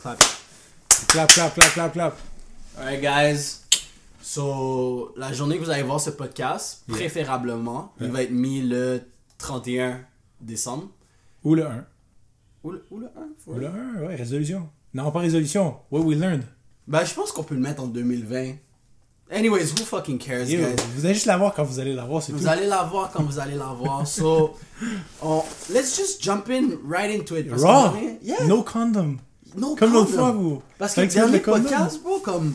Clap. Clap, clap, clap, clap, clap. Alright, guys. So, la journée que vous allez voir ce podcast, Yeah. préférablement, il va être mis le 31 décembre. Ou le 1. Ou le, ou le 1 for Ou le real? 1, ouais, résolution. Non, pas résolution. What we learned. Ben, je pense qu'on peut le mettre en 2020. Anyways, who fucking cares, Yo, guys? vous allez juste la voir quand vous allez la voir, c'est tout. Vous allez la voir quand vous allez la voir. So, on- let's just jump in right into it. Raw. Yeah. No condom. No Comme l'autre fois, vous. Parce que le dernier podcast, bro, comme.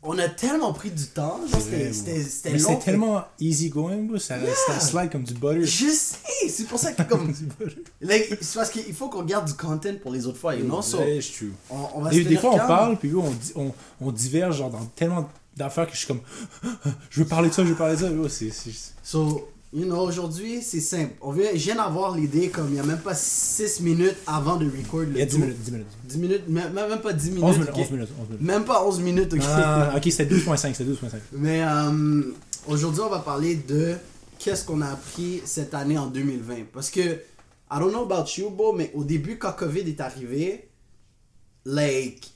On a tellement pris du temps. C'était- bro. c'était c'était long. c'est tellement easy going, bro. Ça, Yeah. ça slide comme du butter. Je sais, c'est pour ça que comme. like, c'est parce qu'il faut qu'on garde du content pour les autres fois, you know? So, suis- on, on va Des, se des fois, on parle, puis on, on, on diverge genre, dans tellement d'affaires que je suis comme. Je veux parler de ça, je veux parler de ça. Yo, c'est- c'est- So, you know, aujourd'hui, c'est simple. On vient, je viens d'avoir l'idée comme il n'y a même pas 6 minutes avant de record le Il y a 10 tout. minutes, 10 minutes. 10 minutes, même, même pas 10 minutes. 11 minutes, ok? 11 minutes, 11 minutes. Même pas 11 minutes, ok? Ah, ok, c'était 12.5, c'était 12.5. Mais euh, aujourd'hui, on va parler de qu'est-ce qu'on a appris cette année en 2020. Parce que, I don't know about you, bro, mais au début, quand COVID est arrivé, like,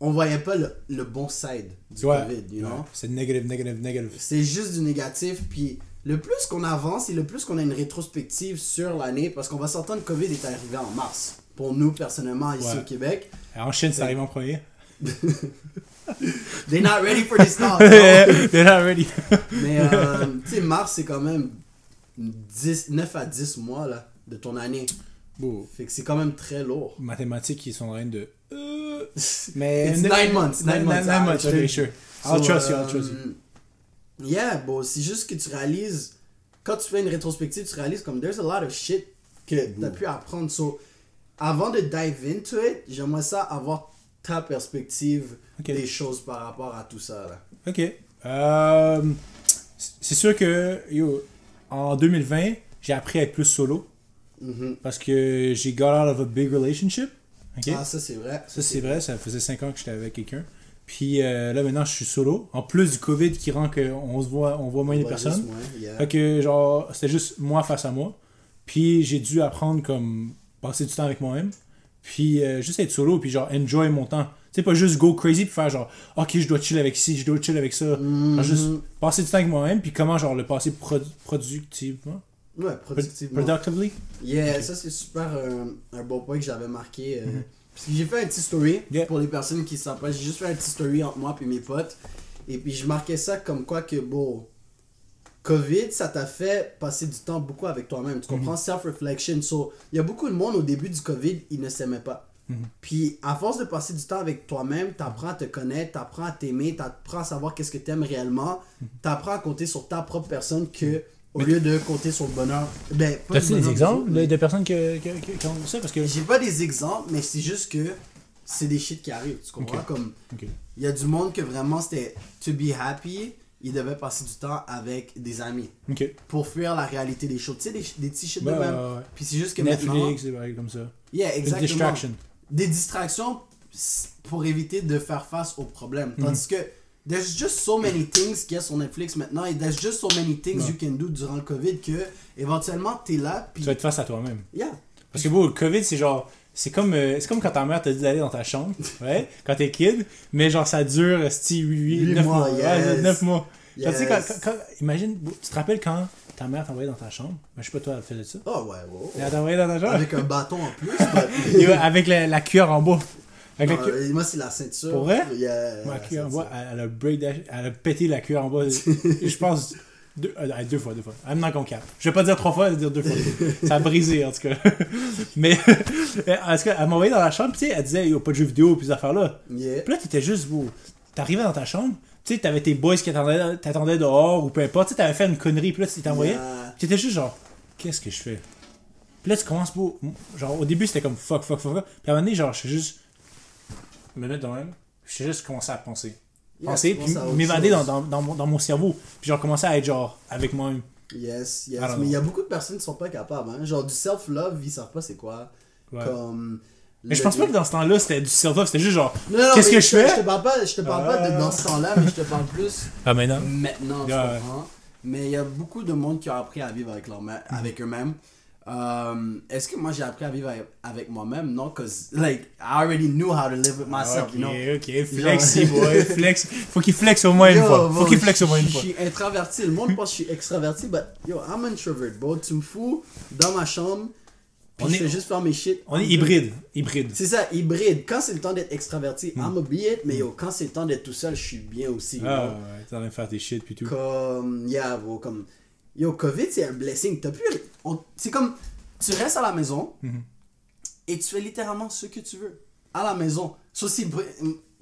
on voyait pas le, le bon side du Ouais. COVID, you know? Ouais, C'est négatif, négatif, négatif. C'est juste du négatif, puis le plus qu'on avance et le plus qu'on a une rétrospective sur l'année, parce qu'on va s'entendre que COVID est arrivé en mars. Pour nous, personnellement, ici Ouais. au Québec. En Chine, c'est arrivé en premier? They're not ready for this talk. They're not ready. Mais, euh, tu sais, mars, c'est quand même 10, 9 à 10 mois, là, de ton année. Fait que c'est quand même très lourd. mathématiques, ils sont en train de. Euh, Mais. It's nine months, nine Nine, months, nine ah, months, je te le ok, dis. sure. I'll So, trust you, I'll trust you. Yeah, bon, c'est juste que tu réalises, quand tu fais une rétrospective, tu réalises comme there's a lot of shit que tu as pu apprendre. So, avant de dive into it, j'aimerais ça avoir ta perspective des choses par rapport à tout ça. Là. Ok. Euh, c'est sûr que, yo, en 2020, j'ai appris à être plus solo. Mhm. Parce que j'ai got out of a big relationship. Ah, ça c'est vrai. Ça, c'est vrai, ça faisait 5 ans que j'étais avec quelqu'un. Puis euh, là, maintenant, je suis solo. En plus du COVID qui rend qu'on se voit, on voit moins de personnes. yeah. Fait que, genre, c'était juste moi face à moi. Puis j'ai dû apprendre, comme, passer du temps avec moi-même. Puis euh, juste être solo, puis genre, enjoy mon temps. Tu sais, pas juste go crazy, puis faire genre, ok, je dois chill avec ci, je dois chill avec ça. Genre, juste passer du temps avec moi-même, puis comment, genre, le passer produ- productivement. Ouais, productivement. Productively. Yeah, ça c'est super euh, un bon point que j'avais marqué. euh, Parce que j'ai fait un petit story, Mhm. Yeah. pour les personnes qui savent pas, j'ai juste fait un petit story entre moi et mes potes. Et puis je marquais ça comme quoi que, bon, COVID, ça t'a fait passer du temps beaucoup avec toi-même. Mhm. Tu comprends? Self-reflection. So, il y a beaucoup de monde au début du COVID, ils ne s'aimaient pas. Mhm. Puis à force de passer du temps avec toi-même, t'apprends à te connaître, t'apprends à t'aimer, t'apprends à savoir qu'est-ce que t'aimes réellement, t'apprends à compter sur ta propre personne que au lieu de compter sur le bonheur. Ben, T'as-tu des exemples des de, de personnes qui, qui ont ça? Parce que. J'ai pas des exemples, mais c'est juste que c'est des shit qui arrivent. Tu comprends? Ok. Comme il y a du monde que vraiment c'était to be happy, il devait passer du temps avec des amis Ok. pour fuir la réalité des choses. Tu sais, des, des petits shit de Ouais, même. ouais, ouais. Puis c'est juste que maintenant. Netflix, des bails comme ça. Yeah, exactement. Des distractions s- pour éviter de faire face aux problèmes. Mhm. Tandis que there's just so many things qu'il y a sur Netflix maintenant et there's just so many things Ouais. you can do durant le COVID que éventuellement t'es là puis Tu vas être face à toi-même. yeah. Parce que bon, le COVID, c'est genre. C'est comme, euh, c'est comme quand ta mère te dit d'aller dans ta chambre, ouais, quand t'es kid, mais genre ça dure, sti 8, Huit 9 mois, mois. yes. Ouais, 9 mois. Genre, tu sais, quand, Yes. quand- quand- imagine, tu te rappelles quand ta mère t'envoyait dans ta chambre? Ben, je sais pas, toi, elle faisait ça. Oh ouais, ouais. Elle t'envoyait dans ta chambre? Avec un bâton en plus. ouais, avec la, la cuillère en bois. Non, moi, c'est la ceinture. Pour vrai? Il y a- Ma la en bois, ceinture. elle, elle a break dash- elle a pété la cuillère en bois. je pense deux, euh, deux fois, deux fois. I'm not gonna cap. Je vais pas dire trois fois, je vais dire deux fois. Ça a brisé en tout cas. Mais en tout cas, elle m'a envoyé dans la chambre, tu sais, elle disait, a pas de jeux vidéo, puis ces affaires-là. Yeah. Puis là, t'étais juste beau. T'arrivais dans ta chambre, tu sais, t'avais tes boys qui attendaient, t'attendaient dehors ou peu importe, tu sais, t'avais fait une connerie, puis là, tu t'envoyais. Yeah. T'étais juste genre, qu'est-ce que je fais? Puis là, tu commences beau. Genre, au début, c'était comme fuck, fuck, fuck, fuck. Puis à un moment donné, genre, je suis juste. Me mettre de même. Je juste commencé à penser. Yeah, penser, puis m'évader dans, dans, dans, mon, dans mon cerveau. Puis genre, commencer à être genre, avec moi-même. Yes, yes. Don't Mais il y a beaucoup de personnes qui sont pas capables. Hein. Genre, du self-love, ils savent pas c'est quoi. Ouais. Comme. Mais je pense pas que dans ce temps-là, c'était du self-love, c'était juste genre, qu'est-ce que je fais? Je te parle pas, je te parle pas de dans ce temps-là, mais je te parle plus ah, maintenant. maintenant, tu Yeah, ouais. comprends? Mais il y a beaucoup de monde qui a appris à vivre avec, avec eux-mêmes. Um, Est-ce que moi j'ai appris à vivre avec, moi-même? Non, cause like I already knew how to live with myself, Ok, you know? ok, flexi, boy, flex. Faut qu'il flex au moins une fois. Faut qu'il flex au moins une fois. Je suis introverti. Le monde pense que je suis extraverti, but yo, I'm introvert, bro. Tu me fous dans ma chambre, puis On je est- fais juste faire mes shit. On est hybride, hybride. C'est ça, hybride. Quand c'est le temps d'être extraverti, Hmm. I'm a be it, mais yo, quand c'est le temps d'être tout seul, je suis bien aussi. Ah, ouais, t'es en train de faire tes shit puis tout. Comme, yeah, bro, comme, yo, COVID, c'est un blessing. T'as plus, on- c'est comme, tu restes à la maison Mhm. et tu fais littéralement ce que tu veux. À la maison. So,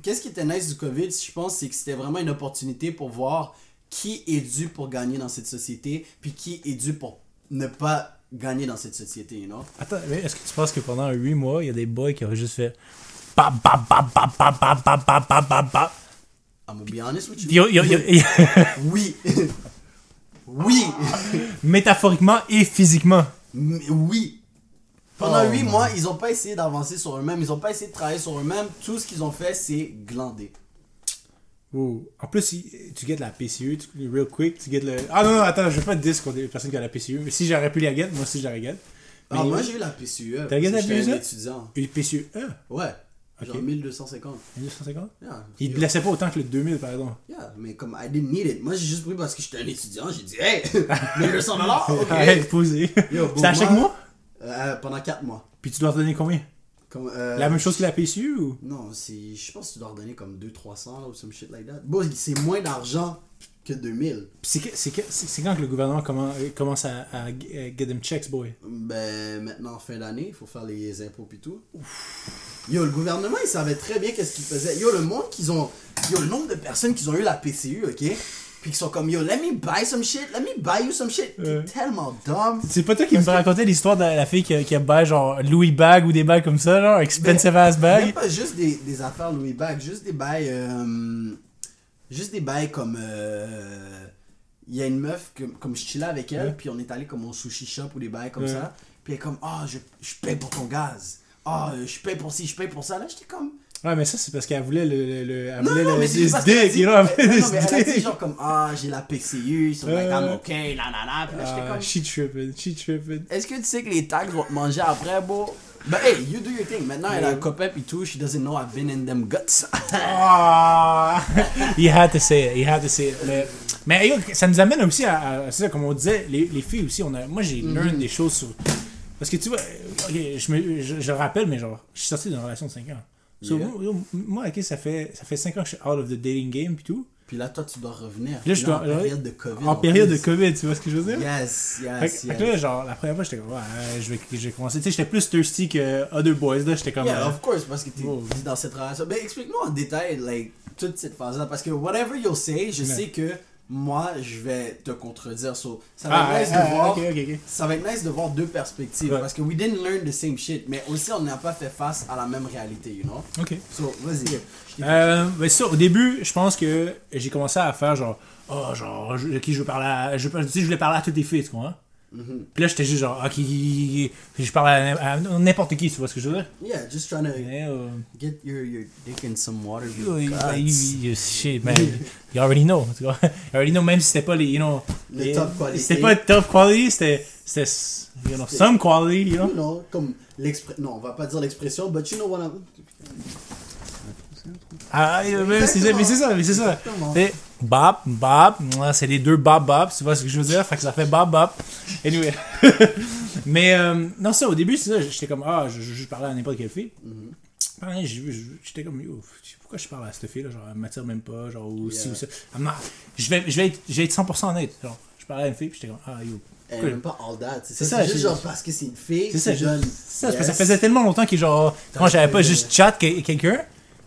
Qu'est-ce qui était nice du COVID, je pense, c'est que c'était vraiment une opportunité pour voir qui est dû pour gagner dans cette société, puis qui est dû pour ne pas gagner dans cette société, you know? Attends, mais est-ce que tu penses que pendant 8 mois, il y a des boys qui auraient juste fait. Bap, bap. I'm gonna be honest with you. Yo, yo, yo, yo. Oui. Oui. Métaphoriquement et physiquement. Mais oui. Pendant Oh, 8 man. mois, ils ont pas essayé d'avancer sur eux-mêmes, ils ont pas essayé de travailler sur eux-mêmes. Tout ce qu'ils ont fait, c'est glander. Oh. En plus, tu get la PCU, tu, real quick, tu get le. Ah non, non, attends, je veux pas te dire contre les personnes qui ont la PCU. Mais si j'aurais pu la get, moi aussi j'aurais get. Ah, Mais- moi, j'ai eu la PCUE. T'as que la PCUE? étudiant. Une PCU E? Ouais. Genre 1250. 1250 Yeah. Il te Yo. blessait pas autant que le 2000, par exemple. Yeah, mais comme I didn't need it. Moi, j'ai juste pris parce que j'étais un étudiant. J'ai dit, hey, 1200 dollars, ok. Arrête bon, C'est à chaque moi- mois? Euh, pendant 4 mois. Puis tu dois donner combien? Comme, euh, La même chose que la PCU ou? Non, c'est. Je pense que tu dois redonner comme 200-300 là, ou some shit like that. Bon, c'est moins d'argent que 2000. Puis c'est que- que- quand que le gouvernement commen- commence à, à get them checks, boy? Ben, maintenant, en fin d'année, il faut faire les impôts pis tout. Yo, le gouvernement, il savait très bien qu'est-ce qu'il faisait. Yo, le monde qu'ils ont. Yo, le nombre de personnes qui ont eu la PCU, ok? Puis qui sont comme, yo, let me buy some shit, let me buy you some shit. T'es tellement dumb. C'est pas toi qui me racontais l'histoire de la fille qui a, qui a bail genre Louis bag ou des bags comme ça, genre expensive ass Même bag. pas juste des, des affaires Louis Bag, juste des bails. euh, juste des bails comme. euh, Il y a une meuf, que, comme je chillais avec elle, puis on est allé comme au sushi shop ou des bails comme ça. Puis elle est comme, ah, je, je paye pour ton gaz. Ah, je paye pour ci, je paye pour ça. Là, j'étais comme. Ouais, mais ça c'est parce qu'elle voulait le, le, le- elle Non, voulait non, le dick, you know, elle voulait Non, mais elle a dit genre comme, ah, j'ai la PCU, ils sont like, Ouais. I'm okay, la la la. Puis là, j'étais Ah, comme. she tripping, she tripping. Est-ce que tu sais que les tags vont te manger après, bro? Ben, hey, you do your thing. Maintenant, elle a un copain pis tout. She doesn't know I've been in them guts. Ah! you had to say it, you had to say it. Mais, mais yo, ça nous amène aussi à, à- c'est ça, comme on disait, les, les filles aussi, on a, moi j'ai Mhm. learn des choses sur... Parce que tu vois, ok, je, me, je, je le rappelle, mais genre, je suis sorti d'une relation de 5 ans. So, Yeah. moi, moi, ok, ça fait, ça fait 5 ans que je suis out of the dating game pis tout. Puis là, toi, tu dois revenir. Là, je dois- En période de COVID. En période de. COVID, tu vois ce que je veux dire? Yes, yes, fait que là, genre, la première fois, j'étais comme, ouais, je vais, je vais commencer. Tu sais, j'étais plus thirsty que Other Boys, là, j'étais comme. Yeah, euh, of course, parce que t'es Oh. dans cette relation. Ben, explique-nous en détail, like, toute cette phase-là. Parce que whatever you'll say, je sais que moi, je vais te contredire. So, ça va ah, être nice ah, de voir. Ça va être nice de voir deux perspectives. Ouais. Parce que we didn't learn the same shit. Mais aussi, on n'a pas fait face à la même réalité, you know? Ok. So, vas-y. Euh, ben ça, au début, je pense que j'ai commencé à faire genre, oh, genre, je, qui je veux parler à, je, je voulais parler à toutes les filles, tu comprends? Mhm. Puis là, j'étais juste genre, ok, je parlais à, à n'importe qui, tu vois ce que je veux dire? Yeah, just trying to Mais, euh, get your, your dick in some water. you, you you, shit, man. You already know? You already know, même si c'était pas les, you know, Le les- top quality. C'était pas top quality, c'était, c'était, you know, some quality, you know? You know, comme l'expression. Non, on va pas dire l'expression, but you know what I'm. Ah, mais c'est ça, mais c'est ça, mais. Exactement. C'est bop, bop, moi, c'est les deux bop, bop, tu vois ce que je veux dire? Fait que ça fait bop, bop. Anyway. mais, euh, non, ça, au début, c'est ça, j'étais comme, ah, je, je, je parlais à n'importe quelle fille. J'ai- j'étais comme, yo, pourquoi je parle à cette fille-là? Genre, elle m'attire même pas, genre, ou ci Yeah. ou ça. Je vais, je vais être, je vais être 100% honnête. Genre, je parlais à une fille, puis j'étais comme, ah, yo. Elle même pas all that. C'est ça, c'est juste genre parce que c'est une fille. C'est ça, jeune. C'est ça, parce que ça faisait tellement longtemps que genre, quand j'avais pas juste chat que- quelqu'un,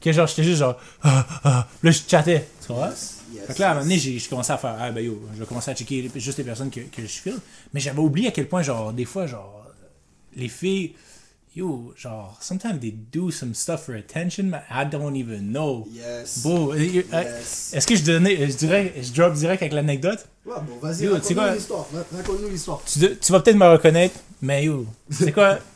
que genre, j'étais juste genre, ah, ah, là, je chattais, tu vois? Yes, yes, Fait que là, à un moment donné, j'ai commencé à faire, ah ben yo, je vais commencer à checker juste les personnes que, que je file. Mais j'avais oublié à quel point, genre, des fois, genre, les filles, yo, genre, sometimes they do some stuff for attention, but I don't even know. Yes. Bon, euh, euh, Yes. est-ce que je donnais, je dirais, je drop direct avec l'anecdote? Ouais, bon, vas-y, raconte-nous l'histoire. Ra- Raconte-nous l'histoire. Tu, tu vas peut-être me reconnaître, mais yo, c'est quoi?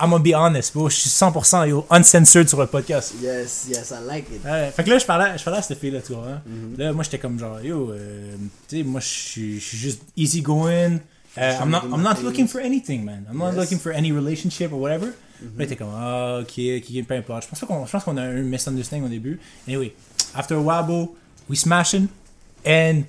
I'm gonna be honest, bro, je suis 100% yo, uncensored sur le podcast. Yes, yes, I like it. Ouais, fait que là, je parlais, je parlais à cette fille-là, tu vois. hein. Mhm. Là, moi, j'étais comme genre, yo, euh, tu sais, moi, je suis juste easy going, Uh, I'm not, I'm not looking for anything, man. I'm not Yes. Looking for any relationship or whatever. Là, t'es comme, ah, ok, ok, peu importe. Je pense qu'on, je pense qu'on a un misunderstanding au début. Anyway, after a while, bro, we smashing, and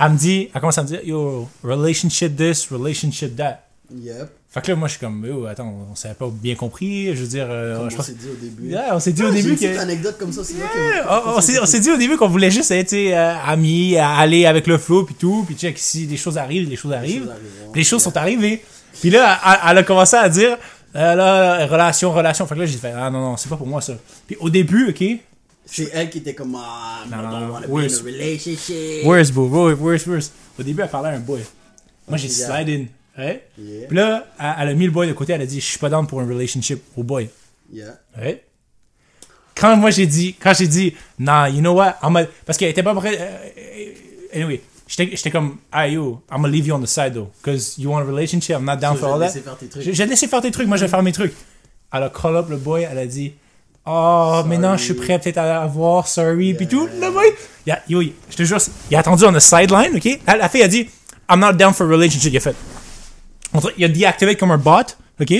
elle me dit, elle commence à me dire, yo, relationship this, relationship that. Yep. Fait que là, moi, je suis comme, yo, attends, on s'avait pas bien compris. Je veux dire, euh, Comme je on pense. s'est dit au début. Yeah, on s'est dit au début que. anecdote comme ça, on, s'est, dit au début qu'on voulait juste être euh, amis, à aller avec le flow puis tout, puis check si des choses arrivent, les choses Les arrivent. choses arriveront. Puis les choses sont arrivées. Puis là, elle, elle a commencé à dire euh, là, relation, relation. Fait que là, j'ai fait ah non non, c'est pas pour moi ça. Puis au début, ok, C'est elle qui était comme ah, Non, non, non. Worse. worse bro, worse, worse. Au début, elle parlait à un boy. Moi, j'ai slide in. Yeah. Puis là, elle, elle a mis le boy de côté, elle a dit je suis pas down pour un relationship au boy. Yeah. Ouais. Quand moi j'ai dit, quand j'ai dit, nah, you know what, I'm a- parce qu'elle était pas prête. euh, anyway, j'étais comme, ah yo, I'm gonna leave you on the side though, because you want a relationship, I'm not down So, for all that. laisser faire tes trucs. J'ai laissé faire tes trucs, moi je vais faire mes trucs. Elle a call up le boy, elle a dit, oh, maintenant je suis prêt peut-être à avoir, sorry, puis tout. Le boy, a- yo, je te jure, il a attendu on the sideline, ok? La, la fille a dit, I'm not down for a relationship, il a fait. Il a deactivé comme un bot, ok?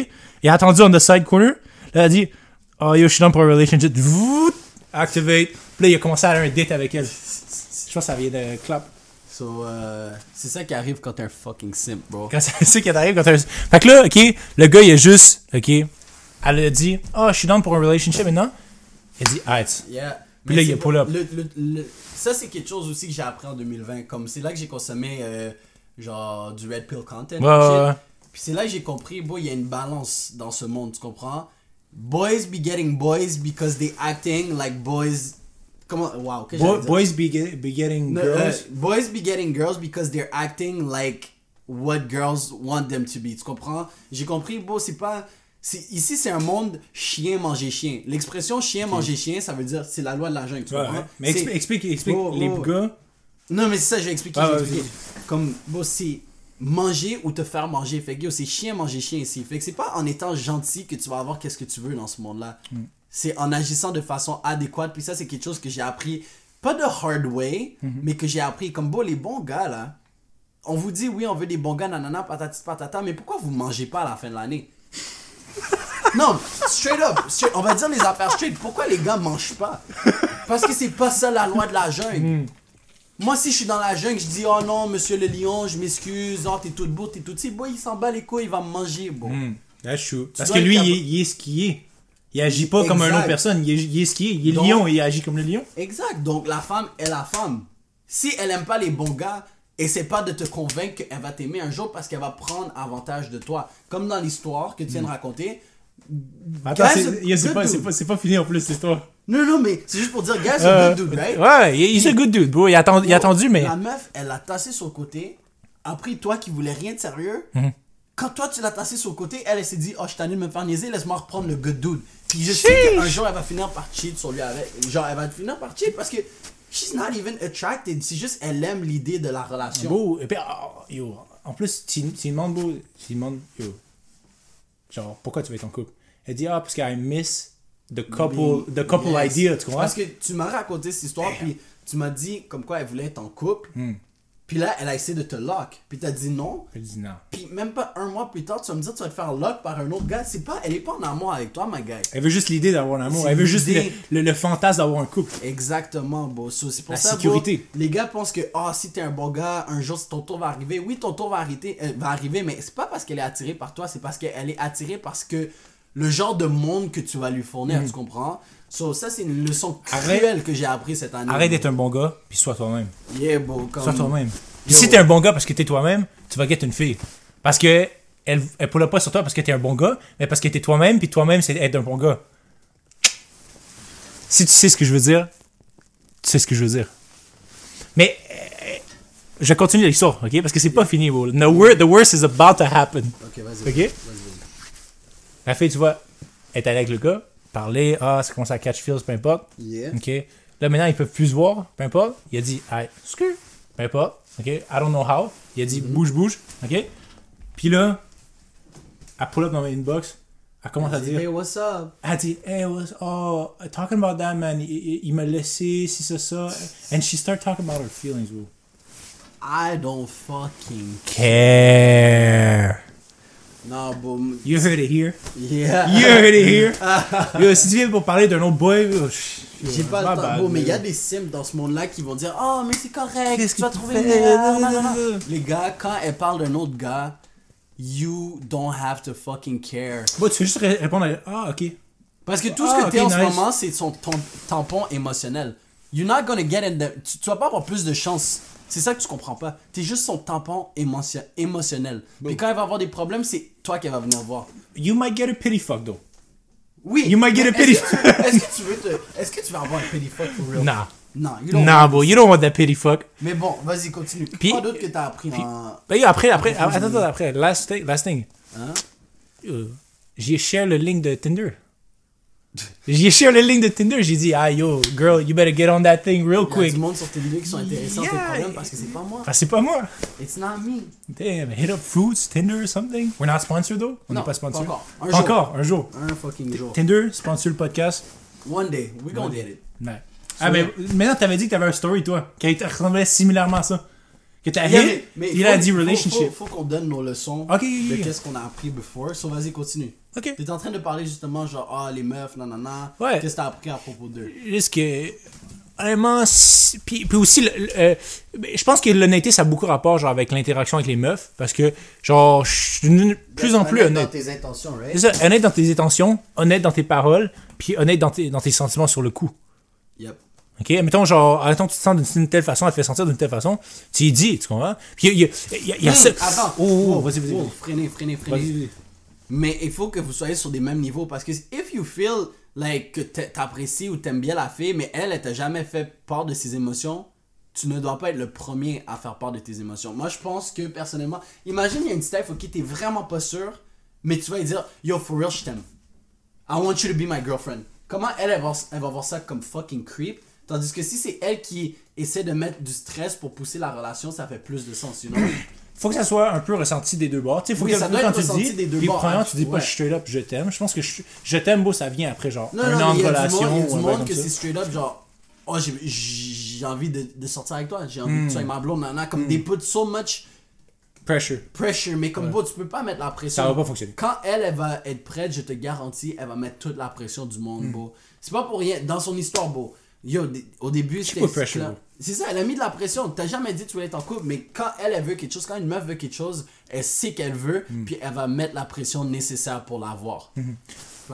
Il a attendu on the side corner. Là, il a dit, oh yo, je suis down pour a relationship. Activate. Puis là, il a commencé à avoir un date avec elle. Je pense que ça vient de clap. So, euh, c'est ça qui arrive quand t'es un fucking simp, bro. C'est ça qui arrive quand t'as... Fait que là, ok, le gars, il a juste, ok, elle a dit, oh, je suis down pour un relationship maintenant. Il a dit, arrête. Yeah. Puis là, c'est il a pas- pull up. le- le- le- ça, c'est quelque chose aussi que j'ai appris en 2020. Comme c'est là que j'ai consommé euh, genre du red pill content. Ouais, ouais, ouais. Puis c'est là que j'ai compris, bon, il y a une balance dans ce monde, tu comprends? Boys be getting boys because they acting like boys. Comment? Wow, que Bo- boys be, get- be getting No, girls? euh, boys be getting girls because they're acting like what girls want them to be. Tu comprends? J'ai compris, bon, c'est pas. c'est- Ici, c'est un monde chien manger chien. L'expression chien manger chien, ça veut dire c'est la loi de la jungle. Tu Ouais, comprends? Mais C'est- expli- explique, explique, Oh, les gars. Non, mais c'est ça, je vais expliquer. Ah, je vais ouais, expliquer. vas-y. Comme, bon, c'est manger ou te faire manger. Fait que, c'est chien manger chien ici. Fait que c'est pas en étant gentil que tu vas avoir qu'est-ce que tu veux dans ce monde-là. Mm. C'est en agissant de façon adéquate. Puis ça, c'est quelque chose que j'ai appris, pas de hard way, Mm-hmm. mais que j'ai appris. Comme, bon, les bons gars, là, on vous dit, oui, on veut des bons gars, nanana, patati patata, mais pourquoi vous mangez pas à la fin de l'année? Non, straight up, straight- on va dire les affaires straight. Pourquoi les gars mangent pas? Parce que c'est pas ça la loi de la jungle. Moi, si je suis dans la jungle, je dis oh non, monsieur le lion, je m'excuse, oh t'es toute beau, t'es toute si, boy, il s'en bat les couilles, il va me manger, bon. Hmm, that's true. Parce que lui, il est, capable- il est ce qu'il est. Il agit pas comme une autre personne. Il est, il est ce qu'il est. Il est Donc- lion et il agit comme le lion. Exact. Donc la femme est la femme. Si elle aime pas les bons gars, essaie pas de te convaincre qu'elle va t'aimer un jour parce qu'elle va prendre avantage de toi. Comme dans l'histoire que tu viens de raconter. Attends, c'est pas, pas fini en plus l'histoire. Non, non, mais c'est juste pour dire, guys, Euh, a good dude, right? Ouais, est un good dude, bro. Il a attendu, il a attendu mais. La meuf, elle l'a tassé sur le côté. Après, toi qui voulais rien de sérieux, Mhm. quand toi tu l'as tassé sur le côté, elle, elle s'est dit, oh, je t'en de me faire niaiser, laisse-moi reprendre le good dude. Puis je sais qu'un jour, elle va finir par cheat sur lui avec. Genre, elle va finir par cheat parce que she's not even attracted. C'est juste, elle aime l'idée de la relation. Bro, et puis, ah, yo, en plus, tu demandes, bro, tu demandes, yo, genre, pourquoi tu veux être en couple? Elle dit, ah, parce qu'I miss the couple, the couple Yes. idea, tu comprends? Parce que tu m'as raconté cette histoire, puis tu m'as dit comme quoi elle voulait être en couple. Puis là, elle a essayé de te lock. Puis t'as dit non. Elle dit non. Puis même pas un mois plus tard, tu vas me dire tu vas te faire lock par un autre gars. C'est pas, elle est pas en amour avec toi, ma guy. Elle veut juste l'idée d'avoir un amour. Elle veut juste le, le, le fantasme d'avoir un couple. Exactement, beau. So, c'est pour La ça, sécurité. bro, les gars pensent que ah si t'es un bon gars, un jour ton tour va arriver. Oui, ton tour va arriver, euh, va arriver mais c'est pas parce qu'elle est attirée par toi, c'est parce qu'elle est attirée parce que le genre de monde que tu vas lui fournir, tu comprends? So, ça, c'est une leçon. Arrête- cruelle que j'ai appris cette année. Arrête d'être un bon gars, puis sois toi-même. Yeah, bro. Comme... Sois toi-même. Puis si t'es un bon gars parce que t'es toi-même, tu vas get une fille. Parce que elle, elle pull pas sur toi parce que t'es un bon gars, mais parce que t'es toi-même, puis toi-même, c'est être un bon gars. Si tu sais ce que je veux dire, tu sais ce que je veux dire. Mais euh, je continue l'histoire, ok? Parce que c'est pas fini, bro. The, wor- the worst is about to happen. Ok, vas-y. Ok? La fille, tu vois, est allée avec le gars, parler, ah, ça commence à catch feels, peu importe. Yeah. OK. Là, maintenant, ils peuvent plus se voir, peu importe. Il a dit, hey, screw, peu importe. OK. I don't know how. Il a dit, bouge, bouge. OK. Puis là, elle pull up dans ma inbox. Elle commence à dire, Hey, what's up? elle dit, hey, what's, oh, talking about that, man. Il, il- il m'a laissé, si c'est ça. And she start talking about her feelings, bro. I don't fucking Care. Non, boom. You heard it here. Yeah. You heard it here. Yo, si tu viens pour parler d'un autre boy, je- J'ai pas le temps. Bon, mais il y a des sims dans ce monde-là qui vont dire Oh, mais c'est correct, Qu'est-ce tu vas que tu trouver non, non. Les gars, quand elle parle d'un autre gars, you don't have to fucking care. Bon, tu fais juste ré- répondre à. Ah, ok. Parce que tout Ah, ce que t'es en ce moment, c'est son ton tampon émotionnel. You're not gonna get in the... tu, tu vas pas avoir plus de chance. C'est ça que tu comprends pas. T'es juste son tampon émotion- émotionnel. Puis quand elle va avoir des problèmes, c'est toi qui va venir voir. You might get a pity fuck, though. Oui. You might get a pity- Est-ce que, tu- est-ce que tu veux te... Est-ce que tu vas avoir un pity fuck for real? Nah. Non, you don't Nah, want bro, you don't want that pity fuck. Mais bon, vas-y, continue. Puis- Quoi d'autre que t'as appris en... Ben, yo, après, après, attends, attends, après, last thing, last thing. Hein? Yo, J'ai share le link de Tinder. J'ai share le link de Tinder, j'ai dit, ah yo, girl, you better get on that thing real Il y a quick. du monde sur vidéos qui sont intéressants Yeah. problèmes parce que c'est pas moi. Enfin, c'est pas moi. It's not me. Damn, hit up Fruits, Tinder something? We're not sponsored though? On n'est pas sponsored. pas encore. Un Pas jour. encore, un jour. Un fucking jour. Tinder, sponsor le podcast. One day, we gonna get it. Ouais. Ah, mais maintenant, t'avais dit que t'avais un story, toi, qui ressemblait similairement à ça. Que t'as Yeah, hit, mais- mais il faut- a dit relationship. Faut, faut qu'on donne nos leçons Ok, de yeah, yeah. qu'est-ce qu'on a appris before. So vas-y, continue. Ok. T'es en train de parler justement genre, ah, les meufs, nanana. Ouais. Qu'est-ce que t'as appris à propos d'eux? Juste que. Honnêtement, si- puis, puis aussi, le- le- euh, ben, je pense que l'honnêteté, ça a beaucoup rapport genre, avec l'interaction avec les meufs. Parce que, genre, je suis de plus en plus dans honnête. tes intentions, right? C'est ça, honnête dans tes intentions, honnête dans tes paroles, puis honnête dans tes, dans tes sentiments sur le coup. Yep. Ok, mettons, genre, mettons, tu te sens d'une- telle façon, elle te fait sentir d'une telle façon, tu y dis, tu comprends? Puis il y a, y a- il y a Hmm, ça. Attends. Oh, oh, Wow, vas-y, vas-y. wow, Freinez, freinez, freinez. Vas-y. Mais il faut que vous soyez sur des mêmes niveaux parce que if you feel like que t'a- t'apprécies ou t'aimes bien la fille, mais elle, elle t'a jamais fait part de ses émotions, tu ne dois pas être le premier à faire part de tes émotions. Moi, je pense que personnellement, imagine il y a une Steph qui t'es vraiment pas sûr, mais tu vas lui dire Yo, for real, je t'aime. I want you to be my girlfriend. Comment elle, elle va, elle va voir ça comme fucking creep? Tandis que si c'est elle qui essaie de mettre du stress pour pousser la relation, ça fait plus de sens, know? Faut que ça soit un peu ressenti des deux bords. Tu sais, faut Oui, que ça doit quand être tu dis, des deux bords, hein. tu dis pas straight up je t'aime. Je pense que je, je t'aime, beau, ça vient après, genre, Non, un non, an il de y a du relation. monde, il y a du monde que c'est straight up genre oh j'ai- envie de, de sortir avec toi j'ai envie Hmm. que tu sois ma blonde nana comme des put so much Pressure. pressure mais comme bon tu peux pas mettre la pression Ça va pas fonctionner. quand elle elle va être prête je te garantis elle va mettre toute la pression du monde Hmm. beau c'est pas pour rien dans son histoire beau yo au début c'était c'est ça elle a mis de la pression. T'as jamais dit que tu voulais être en couple mais quand elle elle veut quelque chose quand une meuf veut quelque chose elle sait qu'elle veut Hmm. puis elle va mettre la pression nécessaire pour l'avoir.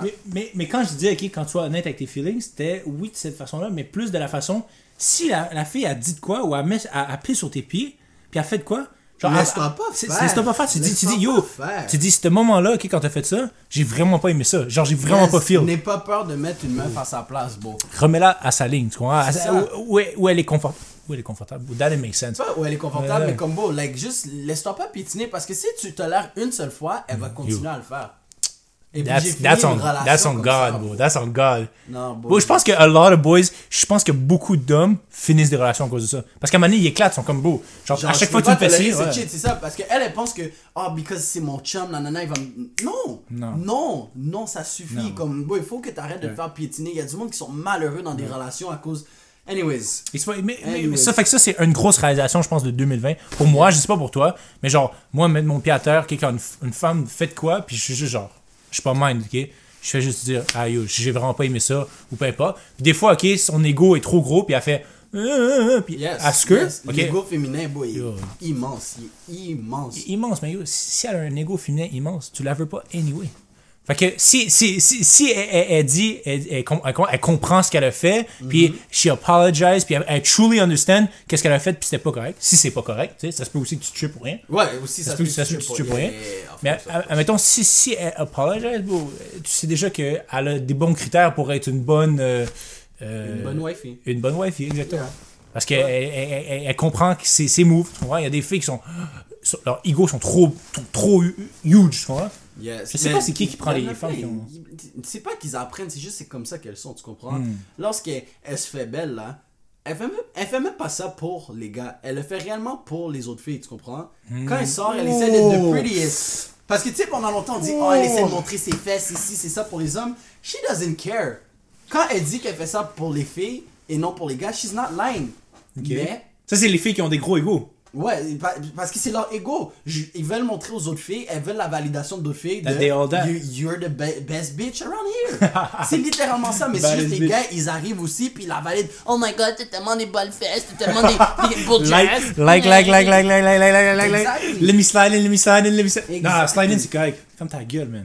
Mais, mais, mais quand je dis, ok, quand tu sois honnête avec tes feelings, c'était oui de cette façon-là, mais plus de la façon, si la, la fille a dit de quoi ou a, mis, a, a pris sur tes pieds, puis a fait de quoi, genre, Laisse-toi a- a- pas faire. Laisse-toi pas faire. Tu dis, tu dis, yo, tu dis, ce moment-là, ok, quand t'as fait ça, j'ai vraiment pas aimé ça. Genre, j'ai vraiment Yes, pas feel. N'aie pas peur de mettre une meuf à sa place, beau. Remets-la à sa ligne, tu comprends? À où, où elle- où elle est confortable. Où elle est confortable. That it makes sense. Pas où elle est confortable, mais comme beau, like, juste laisse-toi pas piétiner parce que si tu tolères une seule fois, elle va continuer à le faire. Et puis, j'ai That's, on, that's on God, bro. That's on God. Non. Bro, je pense que a lot of boys, je pense que beaucoup d'hommes finissent des relations à cause de ça. Parce qu'à un moment donné, ils éclatent, ils sont comme beau. Genre, Genre, à chaque fois que tu me fais tolérer ci, ce ouais. c'est ça, parce qu'elle, elle pense que, ah, because c'est mon chum, nanana, il va me. Non! Non. Non, non, ça suffit. Non. Comme, il faut que tu arrêtes de te faire piétiner. Il y a du monde qui sont malheureux dans des relations à cause. Anyways. C'est mais, Anyways. mais ça fait que ça, c'est une grosse réalisation, je pense, de 2020. Pour moi, je sais pas pour toi, mais genre, moi, mettre mon pied à terre, quelqu'un, une, une femme fait de quoi, puis je suis juste genre, je suis pas mind, ok? Je fais juste dire, ah yo, j'ai vraiment pas aimé ça, ou peu importe. Puis des fois, ok, son ego est trop gros, puis elle fait, euh, euh, euh, puis Yes. à ce que, yes. ok? L'ego féminin, boy, il Yo. est immense. Il est immense. immense, mais yo, si elle a un ego féminin immense, tu la veux pas anyway. Fait que si, si, si, si elle, elle- elle dit, elle, elle elle com- elle comprend ce qu'elle a fait, puis she apologize, puis elle, truly understand qu'est-ce qu'elle a fait, puis c'était pas correct. Si c'est pas correct, tu sais, ça se peut aussi que tu te tues pour rien. Ouais, aussi, ça, Ça se peut, ça se peut que tu te tues pour rien. Mais admettons, si, si elle apologize, bro, tu sais déjà qu'elle a des bons critères pour être une bonne. euh, euh, Une bonne wifey. Une bonne wife, exactement. Yeah. Parce qu'elle elle, elle- comprend que c'est ses moves. Tu comprends? Il y a des filles qui sont. Leurs egos sont trop, trop, trop huge. Tu comprends? Yes. Je sais pas c'est qui qui prend les femmes C'est pas qu'ils apprennent, c'est juste c'est comme ça qu'elles sont, tu comprends? Hmm. Lorsqu'elle elle se fait belle, là, elle fait, même, elle fait même pas ça pour les gars. Elle le fait réellement pour les autres filles, tu comprends? Quand elle sort, elle essaie d'être Oh. the prettiest. Parce que tu sais, pendant longtemps, on dit, oh, elle essaie de montrer ses fesses, ici, c'est ça pour les hommes. She doesn't care. Quand elle dit qu'elle fait ça pour les filles et non pour les gars, she's not lying. Ok. Mais, Ça, c'est les filles qui ont des gros égos. Ouais, pa- parce que c'est leur ego. Ils veulent montrer aux autres filles, elles veulent la validation d'autres filles. De, they all that. You- you're the be- best bitch around here. c'est littéralement ça, mais c'est juste les gars, ils arrivent aussi, puis ils la valident. Oh my god, t'as tellement des bonnes fesses, t'as tellement des, des beaux Like, like, like, like, like, like, like, like, like, like, like. Let me slide in, let me slide in, let me slide in. Non, slide in, c'est correct. Ferme ta gueule, man.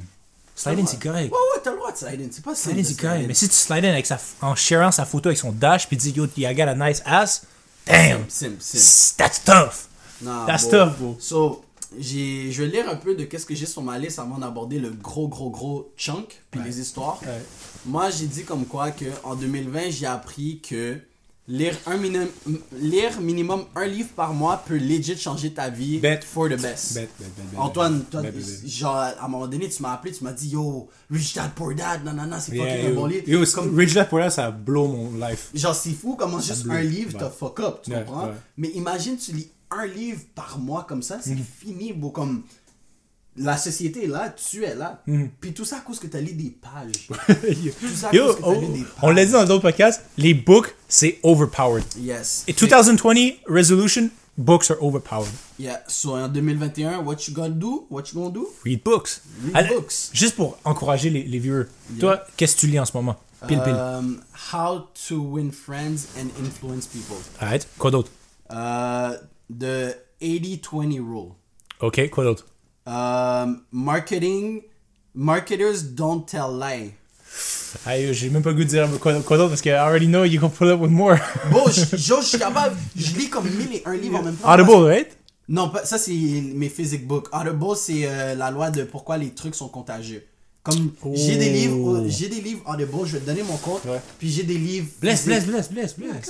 Slide in, c'est correct. Ouais, ouais, t'as le droit de slide in. C'est pas Slide in, c'est correct. Mais si tu slide in avec sa, en sharant sa photo avec son dash, puis dis, yo, I got a nice ass, damn, Sim, sim. that's tough. Non, That's bro. tough, bro. So, j'ai, je vais lire un peu de qu'est-ce que j'ai sur ma liste avant d'aborder le gros, gros, gros chunk, puis les histoires. Ouais. Moi, j'ai dit comme quoi que en 2020, j'ai appris que lire, un minimum, lire minimum un livre par mois peut legit changer ta vie Bet. for the best. Bet, bet, Antoine, toi, genre, à un moment donné, tu m'as appelé, tu m'as dit, yo, Rich Dad Poor Dad, nanana, c'est Yeah, fucking un bon livre. yo, Comme- Rich Dad Poor Dad, ça blow mon life. Genre, c'est fou comment juste blow. un livre te fuck up, tu comprends? ouais. Mais imagine, tu lis un livre par mois comme ça, c'est fini, beau, comme la société est là, tu es là. Mhm. Puis tout ça à cause que t'as lu des pages. Yo, Tout ça à yo, cause que t'as lu des on l'a pages. dit dans d'autres podcasts, les books, c'est overpowered. Yes. Et 2020 resolution, books are overpowered. Yeah, so en 2021, what you gonna do? What you gonna do? Read books. Read books. Juste pour encourager les, les viewers. Toi, qu'est-ce que tu lis en ce moment? Pile, pile. Um, how to win friends and influence people. Arrête. Quoi d'autre? Uh, the 80-20 rule. Ok, quoi d'autre? Um, marketing, marketers don't tell lie. Ah, j'ai même pas le goût de dire quoi, quoi d'autre parce que I already know you can pull up with more. Bon, je, je, suis capable, je lis comme mille et un livres en même temps. Audible, right? Non, ça c'est mes physics books. Audible, c'est euh, la loi de pourquoi les trucs sont contagieux. Comme j'ai des livres, euh, j'ai des livres Audible, je vais te donner mon compte. Ouais. Puis j'ai des livres. Bless, bless, bless, bless, bless.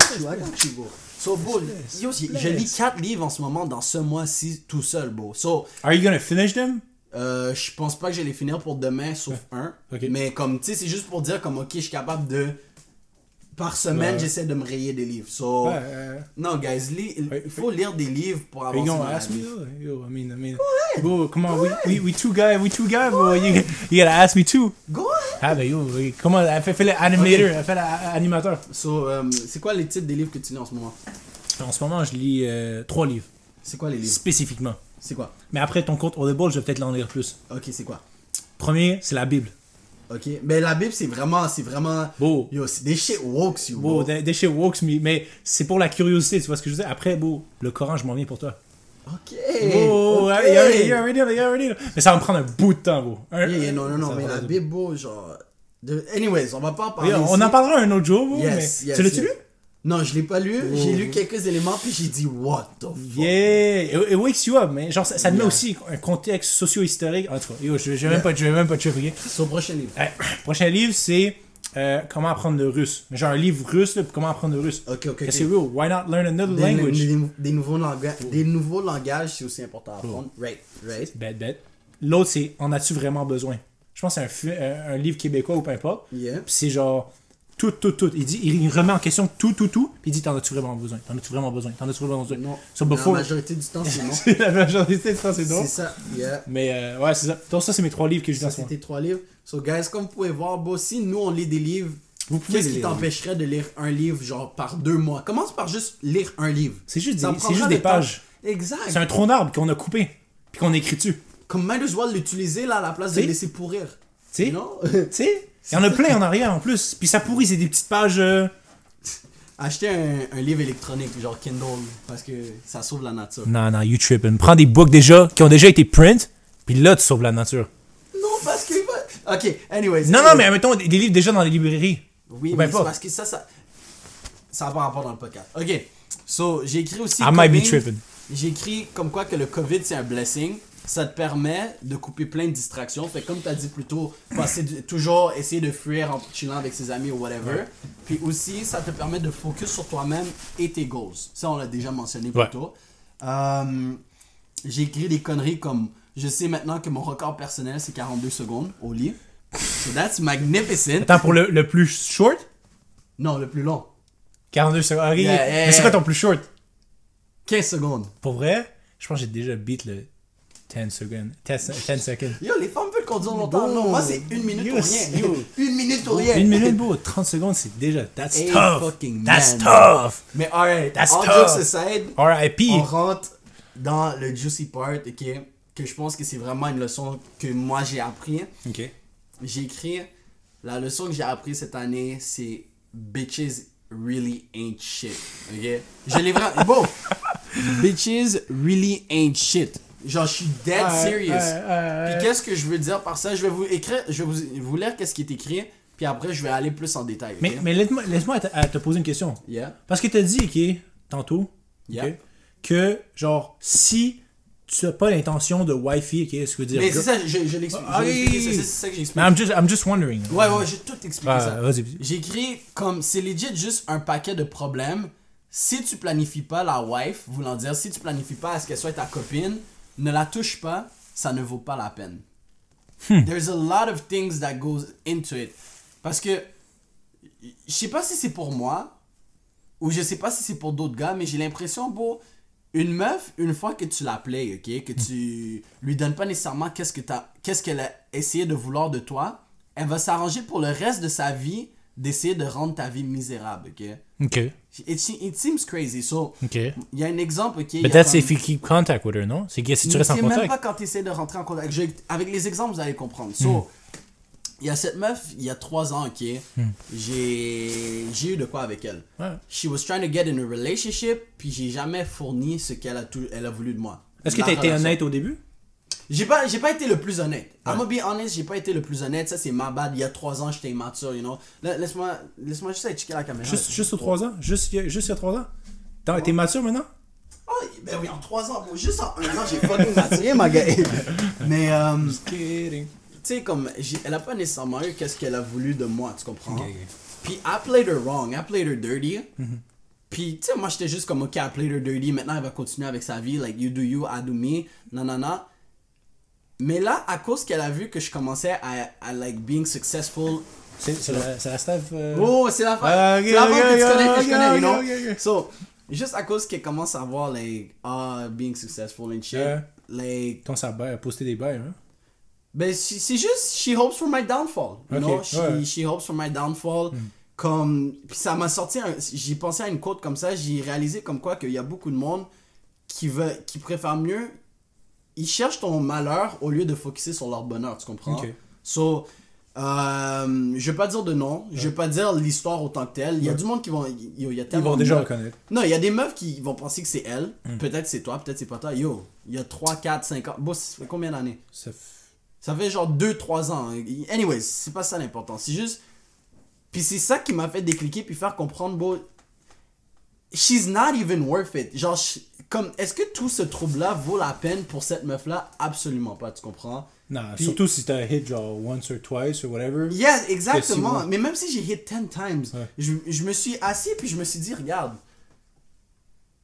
So, bro, yo, j'ai- je lis bless. 4 livres en ce moment dans ce mois-ci tout seul, bro. So, Are you gonna finish them? euh, je pense pas que je vais les finir pour demain, sauf un. Mais comme, tu sais, c'est juste pour dire comme, ok, je suis capable de. Par semaine, Ouais. j'essaie de me rayer des livres. So, Ouais, euh, non, guys, Ouais, il faut lire des livres pour avancer dans la ask me vie. Yo, I mean, I mean, bro, come on, we, we, we two guys, we two guys, bro. You, you gotta ask me too. Go ahead. Ah, ben yo, fait l'animator, elle fait l'animateur. So, euh, c'est quoi les titres des livres que tu lis en ce moment? En ce moment, je lis euh, trois livres, C'est quoi les livres? Spécifiquement. C'est quoi? Mais après ton compte Audible, je vais peut-être l'en lire plus. Ok, c'est quoi? Premier, c'est la Bible. Ok? Mais la Bible, c'est vraiment. C'est vraiment. Beau. Yo, c'est des shit woke, you. Beau, des, des shit walks me, mais c'est pour la curiosité, tu vois ce que je veux dire? Après, beau, le Coran, je m'en viens pour toi. Ok. Ok. you already, you already know, you already know. Mais ça va me prendre un bout de temps, beau. Un- Yeah, yeah, non, non, non, mais la Bible, bro, genre. de- Anyways, on va pas en parler. Oui, on ici. en parlera un autre jour, beau, Yes, mais... yes, tu l'as-tu yes. lu? Non, je l'ai pas lu. J'ai Oh. lu quelques éléments, puis j'ai dit, what the fuck? Yeah, it, it wakes you up, mais genre ça, ça met aussi un contexte socio-historique. En tout cas, yo, je, je vais même pas, je vais même pas te. Son prochain livre. Euh, prochain livre, c'est euh, comment apprendre le russe. Genre un livre russe, là, comment apprendre le russe. Ok, ok, c'est real? Why not learn another Des, language? des- des nouveaux langages, des nouveaux langages, c'est aussi important à apprendre. Right, right. Bête, bête. L'autre, c'est en as-tu vraiment besoin? Je pense que c'est un, un livre québécois ou peu importe. Yeah. Puis c'est genre tout, tout, tout. Il, dit, il remet en question tout, tout, tout. Puis il dit T'en as-tu vraiment besoin? T'en as-tu vraiment besoin? T'en as-tu vraiment besoin? Non. So before- La majorité du temps, c'est non. La majorité de ça, c'est drôle. c'est ça, yeah. Mais euh, ouais, c'est ça. Donc, ça, c'est mes trois livres que en Ça, ce moment. c'était trois livres. So, guys, comme vous pouvez voir, bon, si nous, on lit des livres, Vous pouvez qu'est-ce qui t'empêcherait de lire un livre, genre, par deux mois? Commence par juste lire un livre. C'est juste des, c'est juste des temps. pages. Exact. C'est un tronc d'arbre qu'on a coupé. Puis qu'on a écrit dessus. Comme might as well l'utiliser, là, à la place de laisser pourrir. Tu sais Non? Tu sais Il y en a plein en arrière en plus. Puis ça pourrit, c'est des petites pages. euh, Acheter un, un livre électronique, genre Kindle, parce que ça sauve la nature. Non, non, you tripping. Prends des books déjà, qui ont déjà été print. Puis là, tu sauves la nature. Non, parce que... Ok, anyways. Non, non, mais mettons des, livres déjà dans les librairies. Oui, Ou mais parce que ça, ça... Ça n'a pas rapport dans le podcast. Ok, so, j'ai écrit aussi... I might be tripping. J'ai écrit comme quoi que le COVID c'est un blessing. Ça te permet de couper plein de distractions. Fait comme tu as dit plus tôt, passer toujours essayer de fuir en chillant avec ses amis ou whatever. Puis aussi, ça te permet de focus sur toi-même et tes goals. Ça, on l'a déjà mentionné plus Ouais. tôt. Euh, J'ai écrit des conneries comme je sais maintenant que mon record personnel c'est 42 secondes au lit. So that's magnificent. Attends, pour le, le plus short? Non, le plus long. 42 secondes. Ok, Yeah, yeah, Mais c'est quoi ton plus short? 15 secondes. Pour vrai, je pense que j'ai déjà beat le 10 secondes. 10, 10 secondes. Yo, les femmes veulent conduire longtemps. Bro. Non, moi c'est une minute Yo, ou rien. yo. Une minute ou rien. Une minute, beau, 30 secondes, c'est déjà. That's Hey, tough. That's man. tough. Mais alright, That's all tough. jokes aside, R.I.P. on rentre dans le juicy part, ok, que je pense que c'est vraiment une leçon que moi j'ai appris. Ok. J'ai écrit, la leçon que j'ai appris cette année, c'est bitches really ain't shit. Ok? Je l'ai vraiment. Bon! bitches really ain't shit. Genre, je suis dead serious. Puis qu'est-ce que je veux dire par ça? Je vais vous écrire, je vais vous, vous lire qu'est-ce qui est écrit, puis après je vais aller plus en détail. Mais, mais laisse-moi laisse-moi te, poser une question. Yeah. Parce que t'as dit, ok, tantôt, ok, Yeah. que, genre, si tu as pas l'intention de Wi-Fi, ok, ce que je veux dire. Mais c'est ça, je, je l'explique. Ah, c'est ça que j'explique. Mais I'm just, I'm just wondering. Ouais, ouais, j'ai tout expliqué Ah, ça. écrit comme c'est legit juste un paquet de problèmes. Si tu planifies pas la wife, voulant dire si tu planifies pas à ce qu'elle soit ta copine, ne la touche pas, ça ne vaut pas la peine. There's a lot of things that goes into it. Parce que je sais pas si c'est pour moi ou je sais pas si c'est pour d'autres gars, mais j'ai l'impression, bon, une meuf, une fois que tu la plais, ok, que tu lui donnes pas nécessairement qu'est-ce que qu'est-ce qu'elle a essayé de vouloir de toi, elle va s'arranger pour le reste de sa vie d'essayer de rendre ta vie misérable, ok? Ok. It, it seems crazy, so Ok. il y a un exemple, ok. a that's comme- if you keep contact with her, non? C'est si tu restes en c'est même contact. pas quand tu essaies de rentrer en contact. Je- avec les exemples, vous allez comprendre. So, Hmm. il y a cette meuf, il y a trois ans, ok? J'ai j'ai eu de quoi avec elle? Ouais. She was trying to get in a relationship, puis j'ai jamais fourni ce qu'elle a, tout- elle a voulu de moi. Est-ce que t'as été honnête au début? J'ai pas, j'ai pas été le plus honnête. I'm gonna be honest, j'ai pas été le plus honnête. Ça, c'est ma bad. Il y a trois ans, j'étais immature, you know. Laisse-moi laisse juste aller checker la caméra. Juste, juste aux 3 ans? Juste, juste il y a 3 ans? T'as été mature maintenant? Oh, ben oui, en trois ans. bro. Juste en un an, j'ai fucking maturé, ma gars. Mais, euh, tu sais, comme, elle a pas nécessairement eu qu'est-ce qu'elle a voulu de moi, tu comprends? Puis, I played her wrong, I played her dirty. Mm-hmm. Puis, tu sais, moi, j'étais juste comme, ok, I played her dirty, maintenant, elle va continuer avec sa vie, like, you do you, I do me, nanana. Mais là, à cause qu'elle a vu que je commençais à, à like, being successful. C'est la, staff. euh, Oh, c'est la fin. Ah, c'est la ok, que tu connais, que je connais, you know? So, juste à cause qu'elle commence à voir, like, ah, being successful and shit, Ouais. like, Ton ça bail, a posté des bails, hein? Ben, c'est juste, she hopes for my downfall. You Ok, know, she, ouais. Hmm. she hopes for my downfall. Comme, puis ça m'a sorti, j'ai pensé à une quote comme ça, j'ai réalisé comme quoi qu'il y a beaucoup de monde qui veut, qui préfère mieux, ils cherchent ton malheur au lieu de focuser sur leur bonheur, tu comprends? Ok. So, euh, je vais pas dire de nom, je vais pas dire l'histoire autant que telle. Il y a Ouais. du monde qui vont, il y a Ils vont déjà meufs- reconnaître. non, il y a des meufs qui vont penser que c'est elle. Hmm. Peut-être c'est toi, peut-être c'est pas toi. Yo, il y a 3, 4, 5 ans. Bon, ça fait combien d'années? Ça f- Ça fait genre 2-3 ans. Anyways, c'est pas ça l'important. C'est juste. Puis c'est ça qui m'a fait décliquer puis faire comprendre, bon. She's not even worth it. Genre, comme, est-ce que tout ce trouble-là vaut la peine pour cette meuf-là? Absolument pas, tu comprends? Non, surtout si t'as hit genre once or twice or whatever. Yeah, exactement. Mais même si j'ai hit 10 times, Ouais. je, je me suis assis puis je me suis dit, regarde,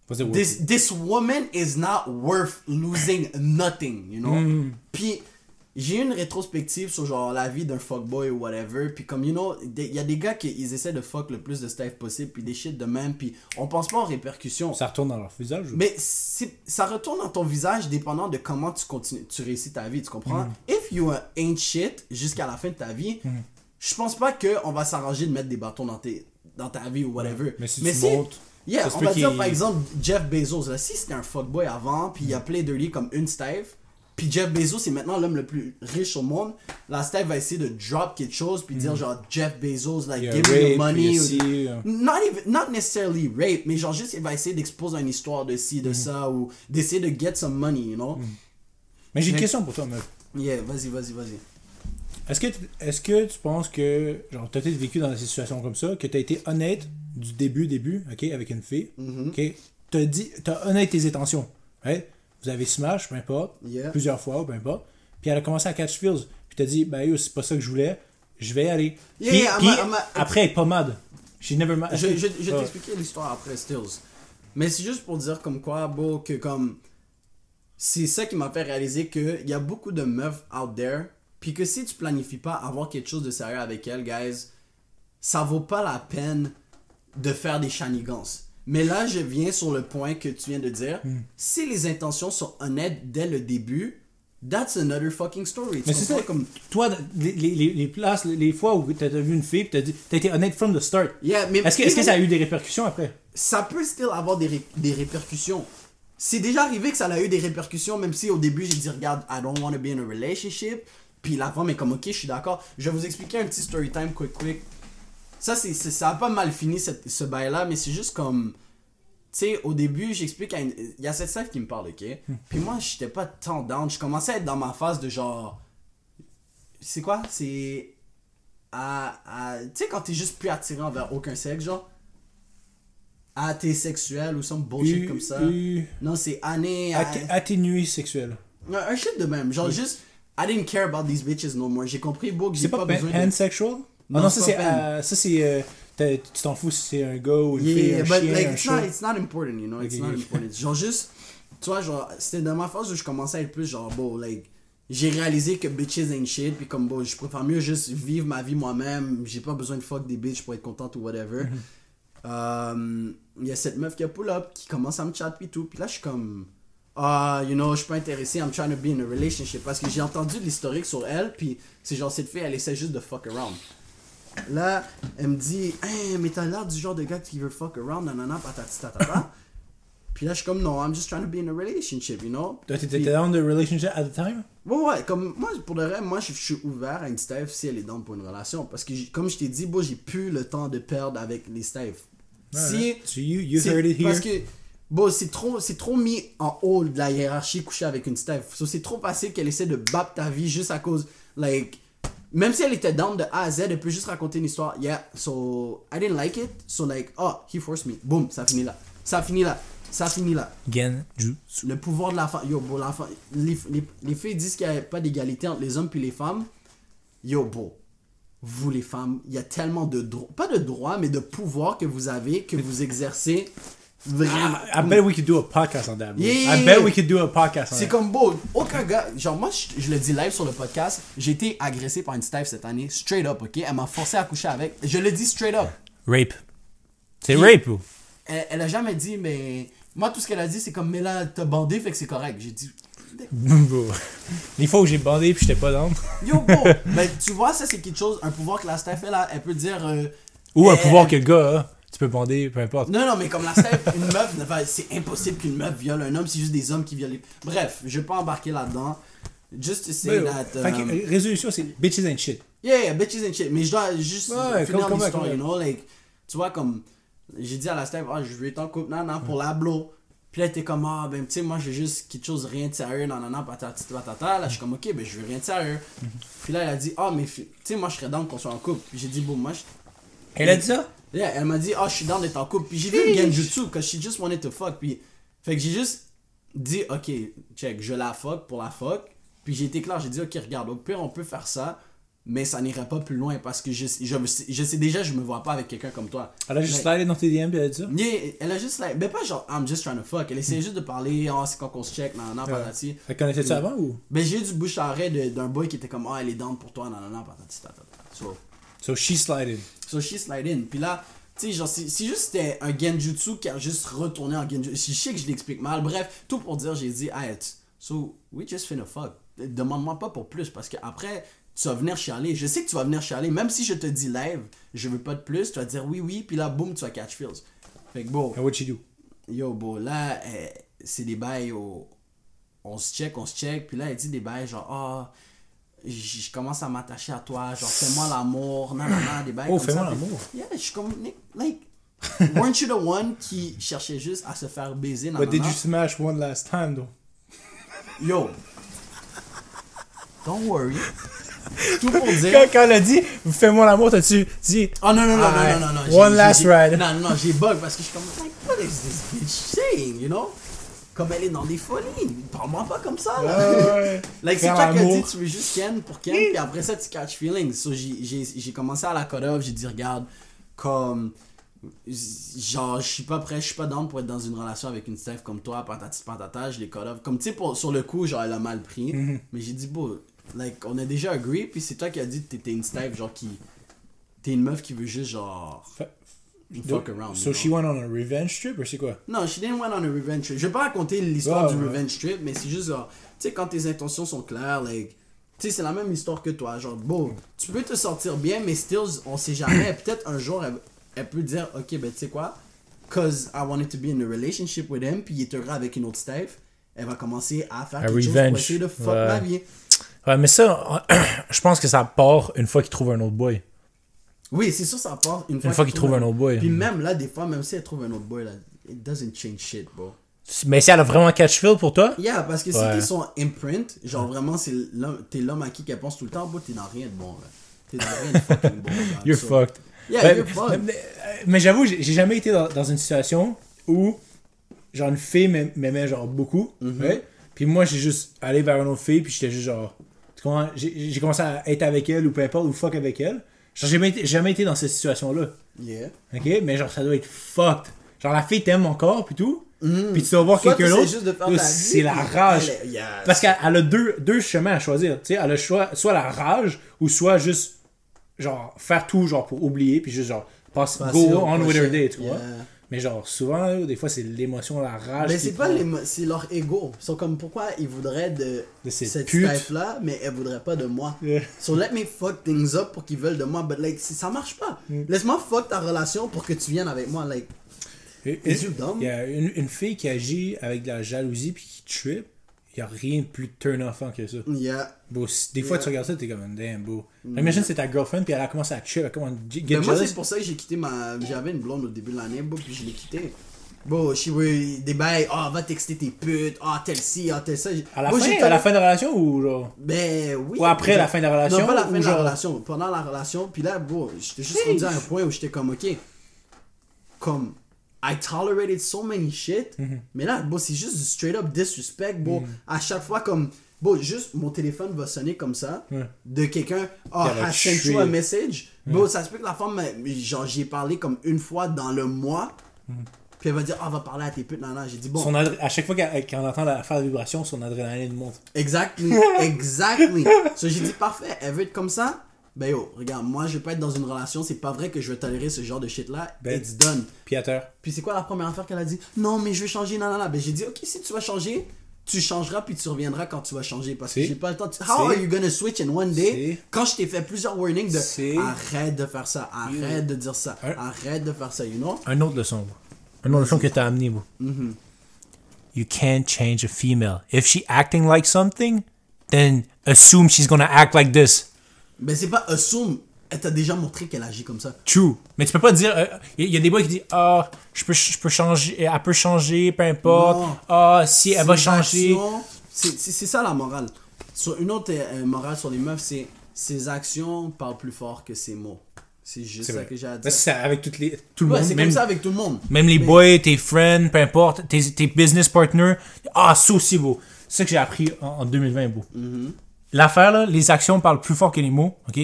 this woman is not worth losing nothing, you know? Mm. Puis j'ai eu une rétrospective sur genre la vie d'un fuckboy ou whatever. Puis comme, you know, il y a des gars qui ils essaient de fuck le plus de stuff possible, puis des shit de même, puis on pense pas aux répercussions. Ça retourne dans leur visage. ou- Mais ça retourne dans ton visage dépendant de comment tu continues, tu réussis ta vie, tu comprends? Mm. If you ain't shit jusqu'à la fin de ta vie, je pense pas qu'on va s'arranger de mettre des bâtons dans, tes, dans ta vie ou whatever. Mais si tu montes, Yeah, on va dire par exemple Jeff Bezos. Là, si c'était un fuckboy avant, puis il a play dirty comme une Steve, puis Jeff Bezos est maintenant l'homme le plus riche au monde, la Steve va essayer de drop quelque chose, puis dire genre Jeff Bezos, like give me your rape, money. euh. Not, even, not necessarily rape, mais genre juste il va essayer d'exposer une histoire de ci, de ça, ou d'essayer de get some money, you know? Mais j'ai une question pour toi, meuf. Yeah, vas-y, vas-y, vas-y. Est-ce que, tu- est-ce que tu penses que, genre, t'as peut-être vécu dans des situations comme ça, que t'as été honnête du début, début, ok, avec une fille, Mhm. ok, t'as dit, t'as honnête tes intentions, right? Vous avez smash, peu importe, Yeah. plusieurs fois, peu importe, puis elle a commencé à catch feels, puis t'as dit, ben yo, c'est pas ça que je voulais, je vais y aller. Yeah, puis, yeah, puis I'm a- I'm a- après, elle est pas mad. She never mad. Je, je, je vais Ouais. t'expliquer l'histoire après, Stills. Mais c'est juste pour dire comme quoi, beau, que comme. C'est ça qui m'a fait réaliser qu'il y a beaucoup de meufs out there. Puis que si tu planifies pas avoir quelque chose de sérieux avec elles, guys, ça vaut pas la peine de faire des shenanigans. Mais là, je viens sur le point que tu viens de dire. Hmm. Si les intentions sont honnêtes dès le début, that's another fucking story. Mais c'est ça, comme. Toi, les, les, les- les places, les fois où t'as vu une fille, t'as été honnête from the start. Yeah, mais Est-ce que, est-ce que ça a eu des répercussions après? ça peut still avoir des, ré- des répercussions. c'est déjà arrivé que ça a eu des répercussions, même si au début j'ai dit, regarde, I don't want to be in a relationship. Puis la femme est comme, ok, je suis d'accord. Je vais vous expliquer un petit story time quick, quick. Ça, c'est, c'est- ça a pas mal fini cette- ce bail-là, mais c'est juste comme. Tu sais, au début, j'explique à une... Il y a cette chef qui me parle, ok? Puis moi, j'étais pas tant down. Je commençais à être dans ma phase de genre. C'est quoi? C'est. À, à- Tu sais, quand t'es juste plus attiré envers aucun sexe, genre? T'es sexuel ou some bullshit U- comme ça. U- Non, c'est année. Atténué sexuel. Un shit de même. Genre, juste. I didn't care about these bitches no more. J'ai compris, beau, que j'ai C'est pas, pas, besoin de. pansexual? Ah Non, non, c'est ça c'est. euh, ça c'est. euh, tu t'en fous si c'est un gars ou une fille, Yeah, un but chien, like, un it's chat. not, it's not important, you know, it's Ok, not ok. important. Genre juste, tu vois, genre, c'était dans ma phase où je commençais à être plus genre, bon, like, j'ai réalisé que bitches ain't shit, puis comme, bon, je préfère mieux juste vivre ma vie moi-même, j'ai pas besoin de fuck des bitches pour être contente ou whatever. Euh, Il y a cette meuf qui a pull up, qui commence à me chat puis tout, puis là, je suis comme, ah, you know, je suis pas intéressé, I'm trying to be in a relationship, parce que j'ai entendu l'historique sur elle, puis c'est genre, cette fille, elle essaie juste de fuck around. Là, elle me dit, hey, mais t'as l'air du genre de gars qui veut fuck around, nanana, patati tatata. Puis là, je suis comme, non, I'm just trying to be in a relationship, you know? Toi, t'étais down de relationship at the time? Ouais, ouais, comme moi, pour le reste, moi, je, je suis ouvert à une Steph si elle est down pour une relation. Parce que, comme je t'ai dit, bon, j'ai plus le temps de perdre avec les Steph. Si. So you, you heard it here. Parce que, bon, c'est trop, c'est trop mis en haut de la hiérarchie coucher avec une Steph. So, c'est trop facile qu'elle essaie de battre ta vie juste à cause, like, même si elle était down de A à Z, elle peut juste raconter une histoire. Yeah, so, I didn't like it. So, like, oh, he forced me. Boom, ça finit là. Ça finit là. Ça finit là. Genjutsu. Le pouvoir de la femme. Yo, bro, la femme. Les, les, les filles disent qu'il n'y a pas d'égalité entre les hommes puis les femmes. Yo, bro. Vous, les femmes, il y a tellement de droits. Pas de droits, mais de pouvoir que vous avez, que vous exercez. Vraiment. I, I bet we could do a podcast on that. Yeah. I bet we could do a podcast on C'est comme beau. Aucun gars. Genre, moi, je, je le dis live sur le podcast. J'ai été agressé par une Steph cette année. Straight up, ok? Elle m'a forcé à coucher avec. Je le dis straight up. Rape. C'est rape, bro. Elle, elle a jamais dit, mais. Moi, tout ce qu'elle a dit, c'est comme, mais là, t'as bandé, fait que c'est correct. J'ai dit. Les fois où j'ai bandé puis j'étais pas down. Yo, bro, ben, tu vois, ça c'est quelque chose, un pouvoir que la Steph elle a, elle peut dire. euh, Ou un pouvoir que le gars a. Tu peux bander, peu importe. Non, non, mais comme la Steph, une meuf, c'est impossible qu'une meuf viole un homme, c'est juste des hommes qui violent. Bref, je vais pas embarquer là-dedans. Just to say Ouais, that. fait que, um, euh, résolution, c'est bitches ain't shit. Yeah, yeah, bitches and shit. Mais je dois juste Ouais, finir l'histoire, you know, like, tu vois, comme, j'ai dit à la Steph, ah, je veux être en couple, non, non, pour la blow. Puis là, était comme, ah, ben, tu sais, moi, j'ai juste quelque chose, rien de sérieux, non, non, non, patati patata. Là, je suis comme, ok, ben, je veux rien de sérieux. Puis là, elle a dit, ah, mais, tu sais, moi, je serais down qu'on soit en couple. Puis j'ai dit, bon, moi, je. Elle a dit ça? Yeah, elle m'a dit, ah, je suis down d'être en couple. Puis j'ai vu le genjutsu, parce que she just wanted to fuck. Puis, fait que j'ai juste dit, ok, check, je la fuck pour la fuck. Puis j'ai été clair, j'ai dit, ok, regarde, au pire, on peut faire ça, mais ça n'irait pas plus loin parce que je, je, je sais déjà, je me vois pas avec quelqu'un comme toi. Elle a juste slidé dans tes DM puis elle a dit ça? Yeah, elle a juste, like, mais pas genre, I'm just trying to fuck. Elle essayait juste de parler, oh, c'est quand qu'on se check, nan, nan, patati. Elle connaissait ça avant ou? Ben, j'ai eu du bouche à oreille d'un boy qui était comme, ah, elle est down pour toi, nan, nan, nan, patati, So she slided. So she slide in. Puis là, tu sais, genre, si, si juste c'était un genjutsu qui a juste retourné en genjutsu. Je sais que je l'explique mal. Bref, tout pour dire, j'ai dit, hey, so we just finna fuck. Demande-moi pas pour plus parce que après, tu vas venir chialer. Je sais que tu vas venir chialer. Même si je te dis live, je veux pas de plus, tu vas dire oui, oui, puis là, boum, tu vas catch feels. Fait que And what'd she do? yo, bon, là, euh, c'est des bails au- On se check, on se check. Puis là, elle dit des bails genre, ah, je commence à m'attacher à toi, genre, fais-moi l'amour, nan, nan, nan, des bails Oh, fais-moi l'amour. Yeah, je suis comme, Nick, like, weren't you the one qui cherchait juste à se faire baiser, nan, But did you smash one last time though? Yo, don't worry. Tout pour dire. Quand, quand elle a dit, fais-moi l'amour, t'as-tu dit, Oh non, non, non, non, non, non, non. One last ride. Non, non, j'ai bug parce que je suis comme, like, what is this bitch saying, you know? Comme elle est dans des folies. Parle-moi pas comme ça, là. ouais. Like, c'est toi qui dit, tu veux juste Ken pour Ken, puis après ça, tu catch feelings. So, j'ai- commencé à la cut off, j'ai dit, regarde, comme, genre, je suis pas prêt, je suis pas down pour être dans une relation avec une Steph comme toi, patati patata, je les cut off. Comme, tu sais, sur le coup, genre, elle a mal pris, Mm-hmm. mais j'ai dit, bon, like, on a déjà agree, puis c'est toi qui as dit que t'étais une Steph, genre, qui, t'es une meuf qui veut juste, genre, Fuck around. So you she went on a revenge trip ou c'est quoi? Non, she didn't went on a revenge trip. Je vais pas raconter l'histoire du ouais. revenge trip, mais c'est juste genre, tu sais, quand tes intentions sont claires, like, tu sais, c'est la même histoire que toi. Genre, bon, tu peux te sortir bien, mais still, on sait jamais. Peut-être un jour, elle, elle peut dire, ok, ben, tu sais quoi, cause I wanted to be in a relationship with him, puis il heureux avec une autre Steph, elle va commencer à faire quelque chose pour essayer de fuck Ouais. ma vie. Ouais, mais ça, je pense que ça part une fois qu'il trouve un autre boy. Oui, c'est sûr, ça part une fois, fois qu'il trouve un autre boy. Puis même là, des fois, même si elle trouve un autre boy, là, it doesn't change shit, bro. Mais si elle a vraiment catch feel pour toi, Yeah, parce que si Ouais. t'es son imprint, genre vraiment, c'est l'homme- t'es l'homme à qui qu'elle pense tout le temps, bro, t'es dans rien de bon, là. T'es dans rien de fucking bon. là. you're So- fucked. Yeah, Ouais, you're fucked. Mais, mais j'avoue, j'ai jamais été dans, dans une situation où, genre, une fille m'aim- m'aimait, genre, beaucoup. Ouais. Puis moi, j'ai juste allé vers une autre fille, puis j'étais juste genre. J'ai commencé à être avec elle, ou peu importe, ou fuck avec elle. J'ai jamais été, jamais été dans cette situation-là. Yeah. Ok? Mais genre, ça doit être fucked. Genre, la fille t'aime encore, puis tout. Mhm. Puis tu vas voir quelqu'un d'autre. C'est la rage. elle. Parce qu'elle elle a deux, deux chemins à choisir. Tu sais, elle a choix, soit la rage, ou soit juste, genre, faire tout, genre, pour oublier, puis juste, genre, passe, go on with her day, tu vois. Yeah. Mais genre, souvent, là, des fois, c'est l'émotion, la rage. Mais c'est pas les, c'est leur ego. Ils sont comme pourquoi ils voudraient de, De cette cette pute? Steph là, mais elle voudrait pas de moi? Yeah. So let me fuck things up pour qu'ils veulent de moi, but like ça marche pas. Mm. Laisse-moi fuck ta relation pour que tu viennes avec moi, like. Il y a une, une fille qui agit avec de la jalousie puis qui trip. Il y a rien de plus turn offant que ça. Yeah. Beau, des fois, Yeah. tu regardes ça, t'es comme, damn, beau. Imagine c'est ta girlfriend puis elle a commencé à trip, elle commence à get Mais Ben, moi c'est pour ça que j'ai quitté ma, j'avais une blonde au début de l'année, puis je l'ai quitté. Bon, je suis des bails, ah va texter tes putes, ah tel ci, ah tel ça. À la, Moi, fin, à la fin de la relation ou genre? Ben oui. Ou après Genre- la fin de la relation, Non, pas la fin de la relation. Pendant la relation, puis là, bon, j'étais juste rendu à un point où j'étais comme, ok, comme, I tolerated so many shit, Mhm. mais là, bon, c'est juste du straight up disrespect, bon, à chaque fois, comme, bon, juste mon téléphone va sonner comme ça, de quelqu'un, oh, I sent you a message, bon, ça se peut que la femme, genre, j'y ai parlé comme une fois dans le mois, puis elle va dire, ah, va parler à tes putes, nan, nan. j'ai dit, bon, Mhm. Son à chaque fois qu'on entend la, faire la vibration, son adrénaline monte. Exactly, exactly. So j'ai dit parfait, elle veut être comme ça. Ben yo, regarde, moi je vais pas être dans une relation, c'est pas vrai que je vais tolérer ce genre de shit là. Ben- It's done. Terre. Puis c'est quoi la première affaire qu'elle a dit? Non, mais je vais changer, non, non, non. Ben j'ai dit ok, si tu vas changer, tu changeras puis tu reviendras quand tu vas changer parce que j'ai pas le temps. How are you gonna switch in one day? Quand je t'ai fait plusieurs warnings de arrête de faire ça, arrête de dire ça, Un- arrête de faire ça, you know? Un autre leçon. Un autre leçon que t'as amené, bro. You can't change a female. If she acting like something, then assume she's gonna act like this. Ben c'est pas assume, elle t'a déjà montré qu'elle agit comme ça. True. Mais tu peux pas dire. Il y, a des boys qui disent Ah, je peux, je peux changer. Elle peut changer, peu importe. Ah, si elle va changer. C'est ça la morale. Sur une autre euh, morale sur les meufs, c'est ses actions parlent plus fort que ses mots. C'est juste ça que j'ai à dire. C'est avec toutes les, tout le Ouais, monde. c'est comme ça avec tout le monde. même les Mais- boys, tes friends, peu importe, tes, tes business partners. Ah, ça aussi, beau. C'est ça que j'ai appris en, en 2020, beau. Mm-hmm. L'affaire, là, les actions parlent plus fort que les mots, ok?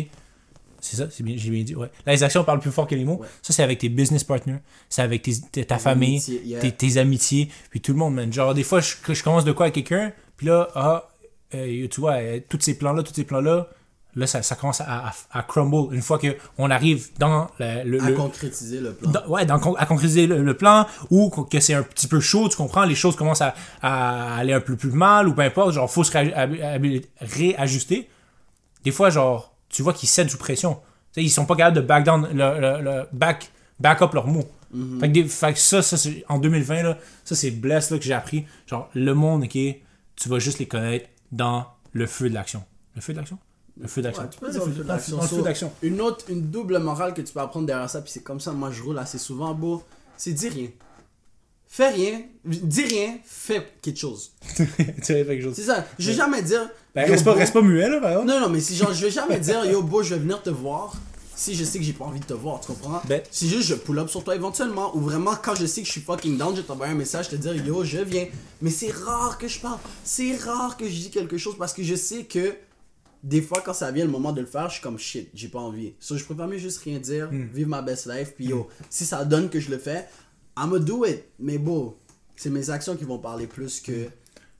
C'est ça, c'est bien, j'ai bien dit, ouais. Là, les actions parlent plus fort que les mots. Ouais. Ça, c'est avec tes business partners, c'est avec tes, tes- ta famille, amitiés, yeah. tes, tes amitiés, puis tout le monde, man. Genre, des fois, je, je commence de quoi avec quelqu'un, puis là, ah, euh, tu vois, euh, tous ces plans-là, tous ces plans-là, là, ça, ça commence à, à, à crumble une fois qu'on arrive dans le. le- À le- concrétiser le plan. dans- ouais, dans, à concrétiser le, le plan, ou que c'est un petit peu chaud, tu comprends, les choses commencent à, à aller un peu plus mal, ou peu importe, genre, faut se réajuster. Des fois, genre, tu vois qu'ils cèdent sous pression. Tu sais, ils sont pas capables de back down, le, back, back up leurs mots. fait, que des- fait que ça, ça c'est- en 2020, là, ça, c'est bless là, que j'ai appris. Genre, le monde, ok, tu vas juste les connaître dans le feu de l'action. Le feu de l'action? Le feu d'action. Ouais, tu peux Ouais, dire le le feu d'action. feu. Une autre, une double morale que tu peux apprendre derrière ça, puis c'est comme ça, moi je roule assez souvent, beau, c'est dis rien. Fais rien, dis rien, fais quelque chose. tu sais, quelque chose. C'est ça. Je vais jamais dire. Ben, yo, reste, pas, beau, reste pas muet, là, par exemple. Non, non, mais si genre, je vais jamais dire, yo, beau, je vais venir te voir si je sais que j'ai pas envie de te voir, tu comprends? Ben- Si juste je pull up sur toi éventuellement, ou vraiment quand je sais que je suis fucking down, je vais t'envoyer un message, te dire, yo, je viens. Mais c'est rare que je parle, c'est rare que je dis quelque chose parce que je sais que des fois, quand ça vient le moment de le faire, je suis comme shit, j'ai pas envie. So, je préfère mieux juste rien dire, Hmm. vivre ma best life, puis yo, si ça donne que je le fais, I'ma do it. Mais bon, c'est mes actions qui vont parler plus que mes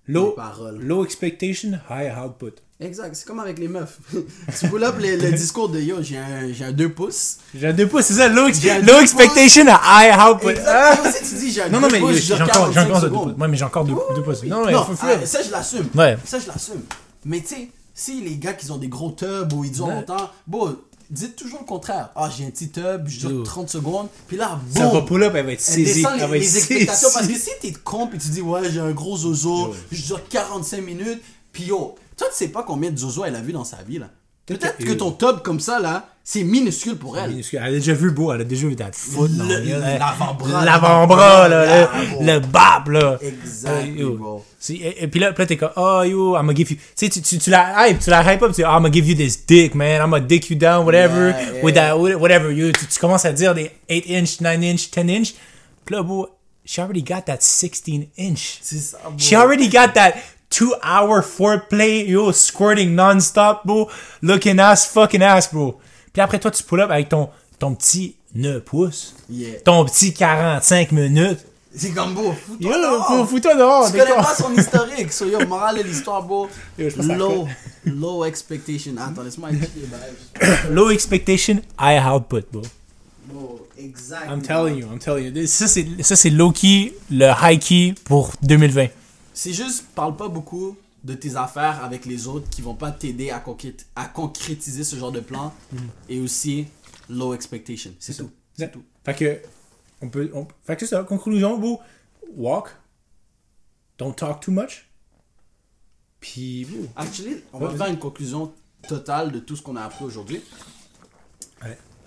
Low, paroles. low expectation, high output. Exact, c'est comme avec les meufs. tu pull up le, discours de yo, j'ai un, j'ai un 2 pouces. J'ai un 2 pouces, c'est ça, low, expectation, high output. Exact. Moi aussi, tu dis j'ai un Non, 2 non, mais pouces, j'ai je encore, j'ai 45 encore 2 secondes. pouces. Ouais, mais j'ai encore 2 pouces. Non, non, mais Non, ah, ça je l'assume. Ça je l'assume. Mais tu sais, si les gars qui ont des gros tubs ou ils durent Ouais. longtemps, bon, dites toujours le contraire. Ah, j'ai un petit tub, je dure Yo. 30 secondes, puis là, Ça va boum! pull-up, elle va être Elle saisie. Elle les, va être les expectations parce que si t'es con et tu dis ouais j'ai un gros zozo, je dure 45 minutes, puis yo, toi tu sais pas combien de zozo elle a vu dans sa vie là. Peut-être que ton tub comme ça là, c'est minuscule pour elle. Elle a déjà vu beau, elle a déjà vu ta foot. L'avant-bras, L'avant-bras, là, le, bap, là. Exactly, yo. bro. Et, puis là, t'es comme, oh yo, I'm gonna give you. Tu sais, tu, tu, la hype, tu la hype up, tu dis, oh, I'm gonna give you this dick, man. I'm gonna dick you down, whatever. With that, whatever. You, tu, tu commences à dire des 8 inch, 9 inch, 10 inch. Puis là, bro, she already got that 16 inch. C'est ça, bro. She already got that two hour foreplay, yo, squirting non-stop, bro. Looking ass, fucking ass, bro. Puis après, toi, tu pull up avec ton, ton petit 9 pouces. Yeah. Ton petit 45 minutes. C'est comme beau, fous-toi dehors. fous- fous-toi dehors. Tu connais con. pas son historique, so yo, morale de l'histoire, à Low, low expectation. Attends, laisse-moi. Low expectation, high output, bro. Bro, exact. I'm telling you, I'm telling you. Ça, c'est, ça, c'est low-key, le high-key pour 2020. C'est juste, parle pas beaucoup de tes affaires avec les autres qui vont pas t'aider à, concrét- à concrétiser ce genre de plan. Et aussi, low expectation. C'est tout. C'est tout. Fait que, on peut, on, fait que c'est ça. Conclusion, bro. Walk. Don't talk too much. Puis, bro. Actually, on va faire une conclusion totale de tout ce qu'on a appris aujourd'hui.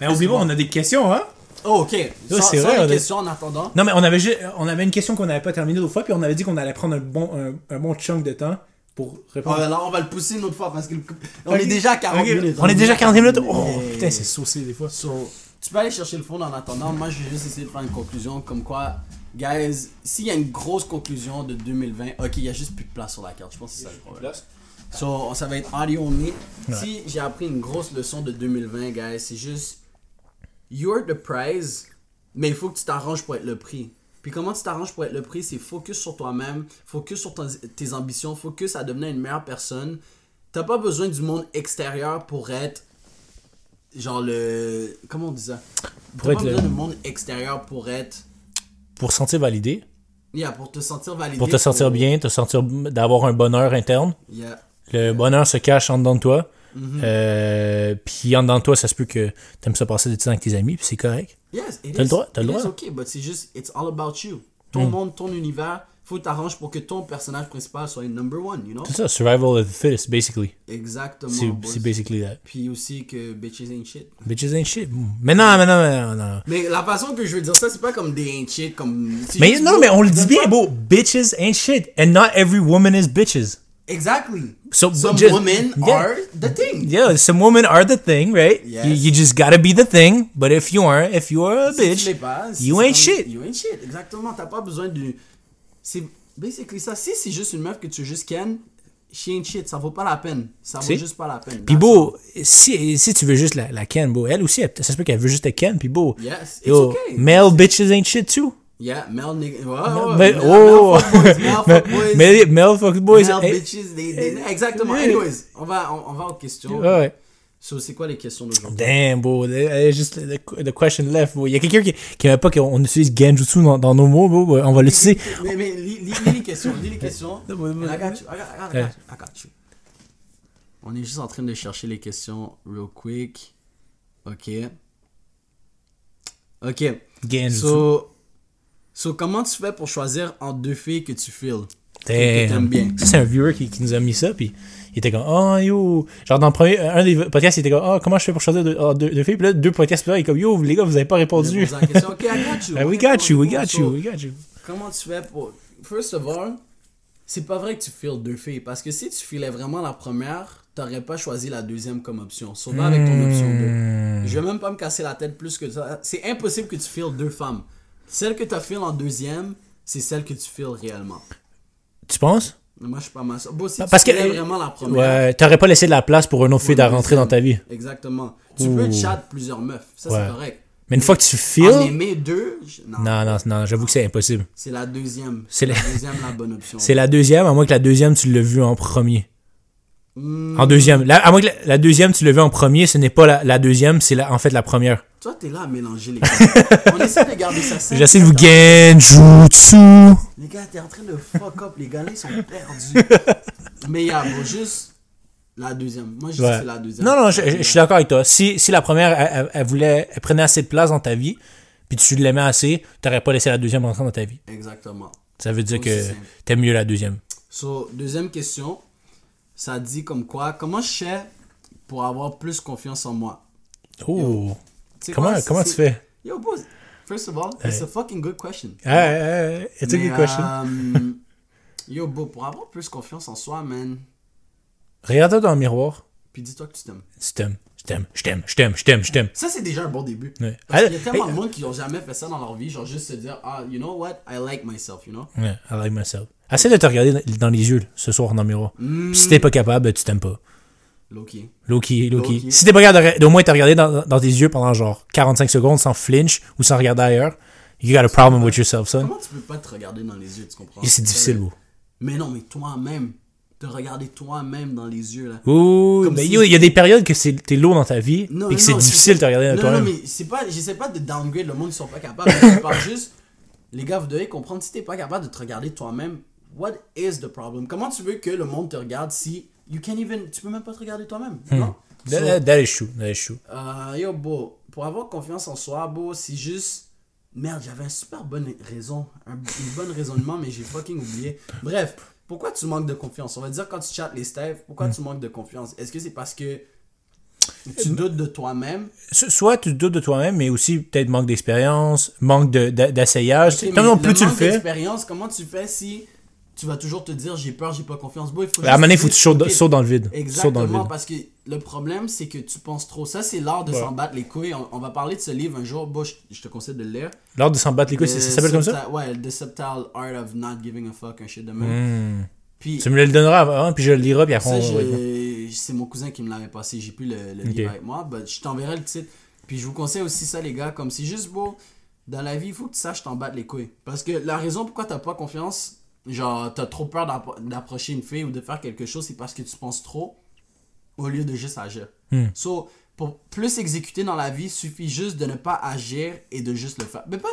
Mais oublie pas, on a des questions, hein? Oh, ok. Sans, c'est sans vrai, les on a- questions en attendant. Non, mais on avait, on avait une question qu'on n'avait pas terminée l'autre fois, puis on avait dit qu'on allait prendre un bon, un, un bon chunk de temps pour On répondre. va, là, on va le pousser une autre fois parce qu'on Ok. est déjà à 40 Ok, minutes. On est déjà à 40 minutes? Oh, Yeah. putain, c'est saucé des fois. So, tu peux aller chercher le fond en attendant. Moi, je vais juste essayer de faire une conclusion comme quoi, guys, s'il y a une grosse conclusion de 2020, ok, il y a juste plus de place sur la carte. Je pense que c'est ça le problème. So, ça va être audio only. Si j'ai appris une grosse leçon de 2020, guys, c'est juste, you're the prize, mais il faut que tu t'arranges pour être le prix. Puis comment tu t'arranges pour être le prix, c'est focus sur toi-même, focus sur ton- tes ambitions, focus à devenir une meilleure personne. T'as pas besoin du monde extérieur pour être genre le comment on dit ça? Pour être pas le- besoin du monde extérieur pour être Pour se sentir validé, yeah, pour te sentir validé pour te sentir bien, te sentir d'avoir un bonheur interne. yeah Le bonheur se cache en dedans de toi. Mhm. Euh, puis en dedans de toi, ça se peut que t'aimes ça passer du temps avec tes amis, puis c'est correct. yes T'as le droit, t'as le droit. ok but c'est juste it's all about you ton Mm. monde ton univers faut que t'arranges pour que ton personnage principal soit une number one you know? C'est ça, survival of the fittest, basically. exactement C'est basically that. puis aussi que bitches ain't shit Bitches ain't shit. Mais non, mais non, mais non, non. mais la façon que je veux dire ça c'est pas comme des ain't shit comme Mais non, mais on le dit bien, beau. Bitches ain't shit. And not every woman is bitches. Exactly So, some just- women Yeah. are the thing Yeah, some women are the thing, right? Yes. You, you just gotta be the thing. But if you aren't, if you are a Si bitch, pas, si you ain't shit. You ain't shit, exactement. T'as pas besoin de. C'est basically ça. Si c'est juste une meuf que tu juste ken, she ain't shit. Ça vaut pas la peine. Ça vaut Si. juste pas la peine. Puis beau, si, si tu veux juste la, la Ken, beau, elle aussi, elle- ça se peut qu'elle veut juste la Ken, puis beau. Yes, it's Yo, okay. male bitches ain't shit too. Yeah, male nigga. Ouais, ouais, Mais- male- oh, male male fuck boys. male eh, bitches, they- they- exactement. eh, Anyways, on va, on, on va aux questions. ouais, ouais. So, c'est quoi les questions d'aujourd'hui? Damn, bro. eh, Juste the, the question left, bro. Il y a quelqu'un qui, qui aimait pas qu'on utilise Genjutsu dans, dans nos mots, bro. On va l'utiliser. Mais, mais lis, lis- lis les questions, lis les questions. I got you, I got, I got, I got, I got you. On est juste en train de chercher les questions real quick. Ok. Ok. Genjutsu. So, so comment tu fais pour choisir entre deux filles que tu que Damn. t'aimes bien? Ça, c'est un viewer qui, qui nous a mis ça, puis il était comme, oh yo. Genre, dans le premier, un des podcasts, il était comme, oh, comment je fais pour choisir deux, oh, deux, deux filles? Puis là, deux podcasts plus tard, il est comme, yo, les gars, vous avez pas répondu. Ok, I got you. Ben, we got you, we got So, you, we got you. Comment tu fais pour. First of all, c'est pas vrai que tu feels deux filles. Parce que si tu filais vraiment la première, t'aurais pas choisi la deuxième comme option. So, va avec ton option 2. Je vais même pas me casser la tête plus que ça. C'est impossible que tu feels deux femmes. Celle que tu as feel en deuxième, c'est celle que tu feels réellement. Tu penses? Moi, je suis pas mal ça. Bon, si Parce tu que- vraiment la première. Ouais, t'aurais pas laissé de la place pour une autre fille Ouais, à rentrer dans ta vie. Exactement. Tu peux Ouh. chat plusieurs meufs. Ça, Ouais. c'est correct. Mais une fois que tu En feels, aimer deux, je- non. non, non, non, j'avoue que c'est impossible. C'est la deuxième. C'est la la- deuxième la bonne option. C'est la deuxième, à moins que la deuxième, tu l'as vue en premier. Hmm, En deuxième. La- à moins que la, la deuxième, tu l'as vue en premier, ce n'est pas la, la deuxième, c'est en fait la première. Toi, t'es là à mélanger les gars. On essaie de garder ça simple. J'essaie de vous genjutsu. Les gars, t'es en train de fuck up. Les gars, là, ils sont perdus. Mais yeah, bon, juste. La deuxième. Moi, je Ouais. c'est la deuxième. Non, non, je, suis d'accord avec toi. Si, si la première, elle, elle- elle voulait, elle prenait assez de place dans ta vie, puis tu l'aimais assez, t'aurais pas laissé la deuxième rentrer dans ta vie. Exactement. Ça veut dire Aussi que t'aimes mieux la deuxième. So, deuxième question. Ça dit comme quoi, comment je fais pour avoir plus confiance en moi? Oh. Sais Comment, quoi, comment tu fais? Yo, boss, first of all, it's a fucking good question. Ah, it's a good question. euh, yo, bro, pour avoir plus confiance en soi, man, Regarde-toi dans le miroir. puis dis-toi que tu t'aimes. Je t'aime, je t'aime, je t'aime, je t'aime, je t'aime, je t'aime. Ça, c'est déjà un bon début. Ouais. Parce qu'il y a tellement de monde qui n'ont jamais fait ça dans leur vie, genre juste se dire, ah, you know what, I like myself, you know? Ouais, I like myself. Essaie de te regarder dans- dans les yeux ce soir dans le miroir. Mm, Puis si t'es pas capable, tu t'aimes pas. Loki. Loki, Loki. Loki. Si t'es pas capable d'au moins te regarder dans, dans tes yeux pendant genre 45 secondes sans flinch ou sans regarder ailleurs, you got a problem with yourself, son. Comment tu peux pas te regarder dans les yeux, tu comprends? Et c'est difficile, bro. Mais non, mais toi-même, te regarder toi-même dans les yeux, là. Ouh, Comme mais si- il y a des périodes que t'es lourd dans ta vie Non, et que c'est difficile de te regarder dans Non, non, toi-même. mais c'est pas, j'essaie pas de downgrade le monde, ils sont pas capables. je parle juste, les gars, vous devez comprendre, si t'es pas capable de te regarder toi-même, what is the problem? Comment tu veux que le monde te regarde si you can't even, tu peux même pas te regarder toi-même, non? So, That, that- is true, that is true. euh, yo, beau, pour avoir confiance en soi, beau, c'est juste, merde, j'avais une super bonne raison, un, une bonne raisonnement, mais j'ai fucking oublié. Bref, pourquoi tu manques de confiance? On va dire quand tu chattes les staffs, pourquoi tu manques de confiance? Est-ce que c'est parce que tu doutes de toi-même? So- Soit tu te doutes de toi-même, mais aussi peut-être manque d'expérience, manque de- d'essayage. Mais non plus tu le fais. d'expérience, comment tu fais si tu vas toujours te dire j'ai peur, j'ai pas confiance? Bon, il faut À un moment il faut que tu sautes, sautes dans le vide. Saute dans le Exactement, vide. parce que le problème, c'est que tu penses trop. Ça, c'est l'art de Ouais. s'en battre les couilles. On, on va parler de ce livre un jour. Bon, je, je te conseille de le lire. L'art de s'en battre les couilles, ça s'appelle comme ça? Ouais, The Subtle Art of Not Giving a Fuck, un shit de même. Hmm. Puis, Tu me le donneras avant, puis je le lirai, puis après ça, on c'est mon cousin qui me l'avait passé. J'ai plus le, le Ok. livre avec moi. but je t'enverrai le titre. Puis, je vous conseille aussi ça, les gars. Comme c'est juste beau. Dans la vie, il faut que tu saches t'en battre les couilles. Parce que la raison pourquoi t'as pas confiance, genre, t'as trop peur d'appro- d'approcher une fille ou de faire quelque chose, c'est parce que tu penses trop au lieu de juste agir. Hmm. So, pour plus exécuter dans la vie, il suffit juste de ne pas agir et de juste le faire. Mais pas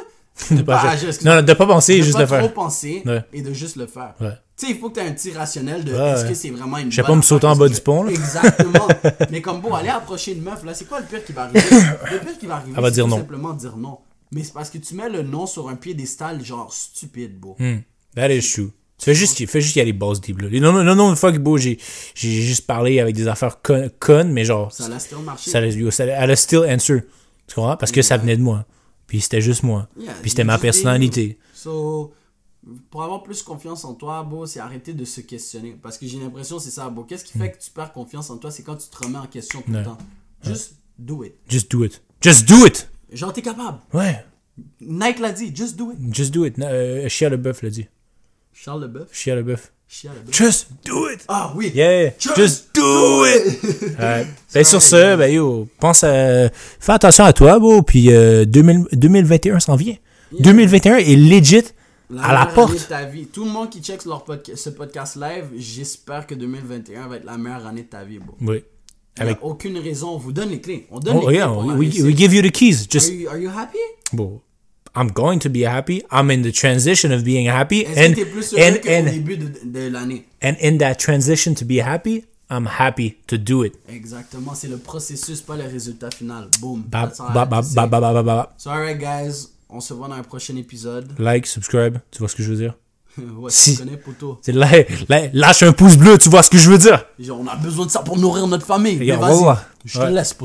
de De pas, pas- agir. Non, non, de pas penser, de juste pas le trop faire. penser Ouais. et de juste le faire. Ouais. Tu sais, il faut que tu aies un petit rationnel de Ouais, est-ce que c'est vraiment une Je sais pas me sauter en bas du pont, là. Exactement. Mais comme bon, aller approcher une meuf, là, c'est quoi le pire qui va arriver? Le pire qui va arriver, Elle va c'est dire non. simplement dire non. Mais c'est parce que tu mets le non sur un piédestal, genre stupide, beau. Hmm. That is true. Fais juste, fais juste qu'il y a les boss deep, là. Non, non, non, non, fuck, beau, j'ai, j'ai juste parlé avec des affaires con- connes, mais genre, Ça l'a still marché. ça, ça- elle a still answer. Tu comprends? Parce que ça venait de moi. Puis c'était juste moi. Yeah, Puis c'était ma just personnalité. So, pour avoir plus confiance en toi, beau, c'est arrêter de se questionner. Parce que j'ai l'impression c'est ça, beau. Qu'est-ce qui fait que tu perds confiance en toi? C'est quand tu te remets en question tout. Ouais. le temps. Juste do it. Just do it. Just do it! Genre, t'es capable. Ouais. Nike l'a dit, just do it. Just do it. Euh, Chia Leboeuf l'a dit. Charles Leboeuf. Chia Leboeuf. Chia Leboeuf. Just do it! Ah oui. Yeah! Just Just, do it! Ouais. Ben, sur ce, ben yo, pense à. Fais attention à toi, beau, puis euh, 2000 2021 s'en vient. 2021 est legit à la porte. de ta vie. Tout le monde qui check leur podca- ce podcast live, j'espère que 2021 va être la meilleure année de ta vie, bro. Oui. Il y a Avec. aucune raison, on vous donne les clés. On donne Oh, les clés yeah, pour la we, we give you the keys. Are Just, you, are you happy? bon, I'm going to be happy. I'm in the transition of being happy. And, plus and, and, début de, de l'année? and in that transition to be happy, I'm happy to do it. Exactement, c'est le processus, pas le résultat final. Boom. Ba, ba, ba, ba, ba, ba, ba, ba. So, alright, guys, on se voit dans un prochain épisode. Like, subscribe. Tu vois ce que je veux dire? ouais, Si. tu connais, poteau. C'est là, là, lâche un pouce bleu, tu vois ce que je veux dire? On a besoin de ça pour nourrir notre famille. Et Mais on va voir. je te Ouais. laisse, poteau.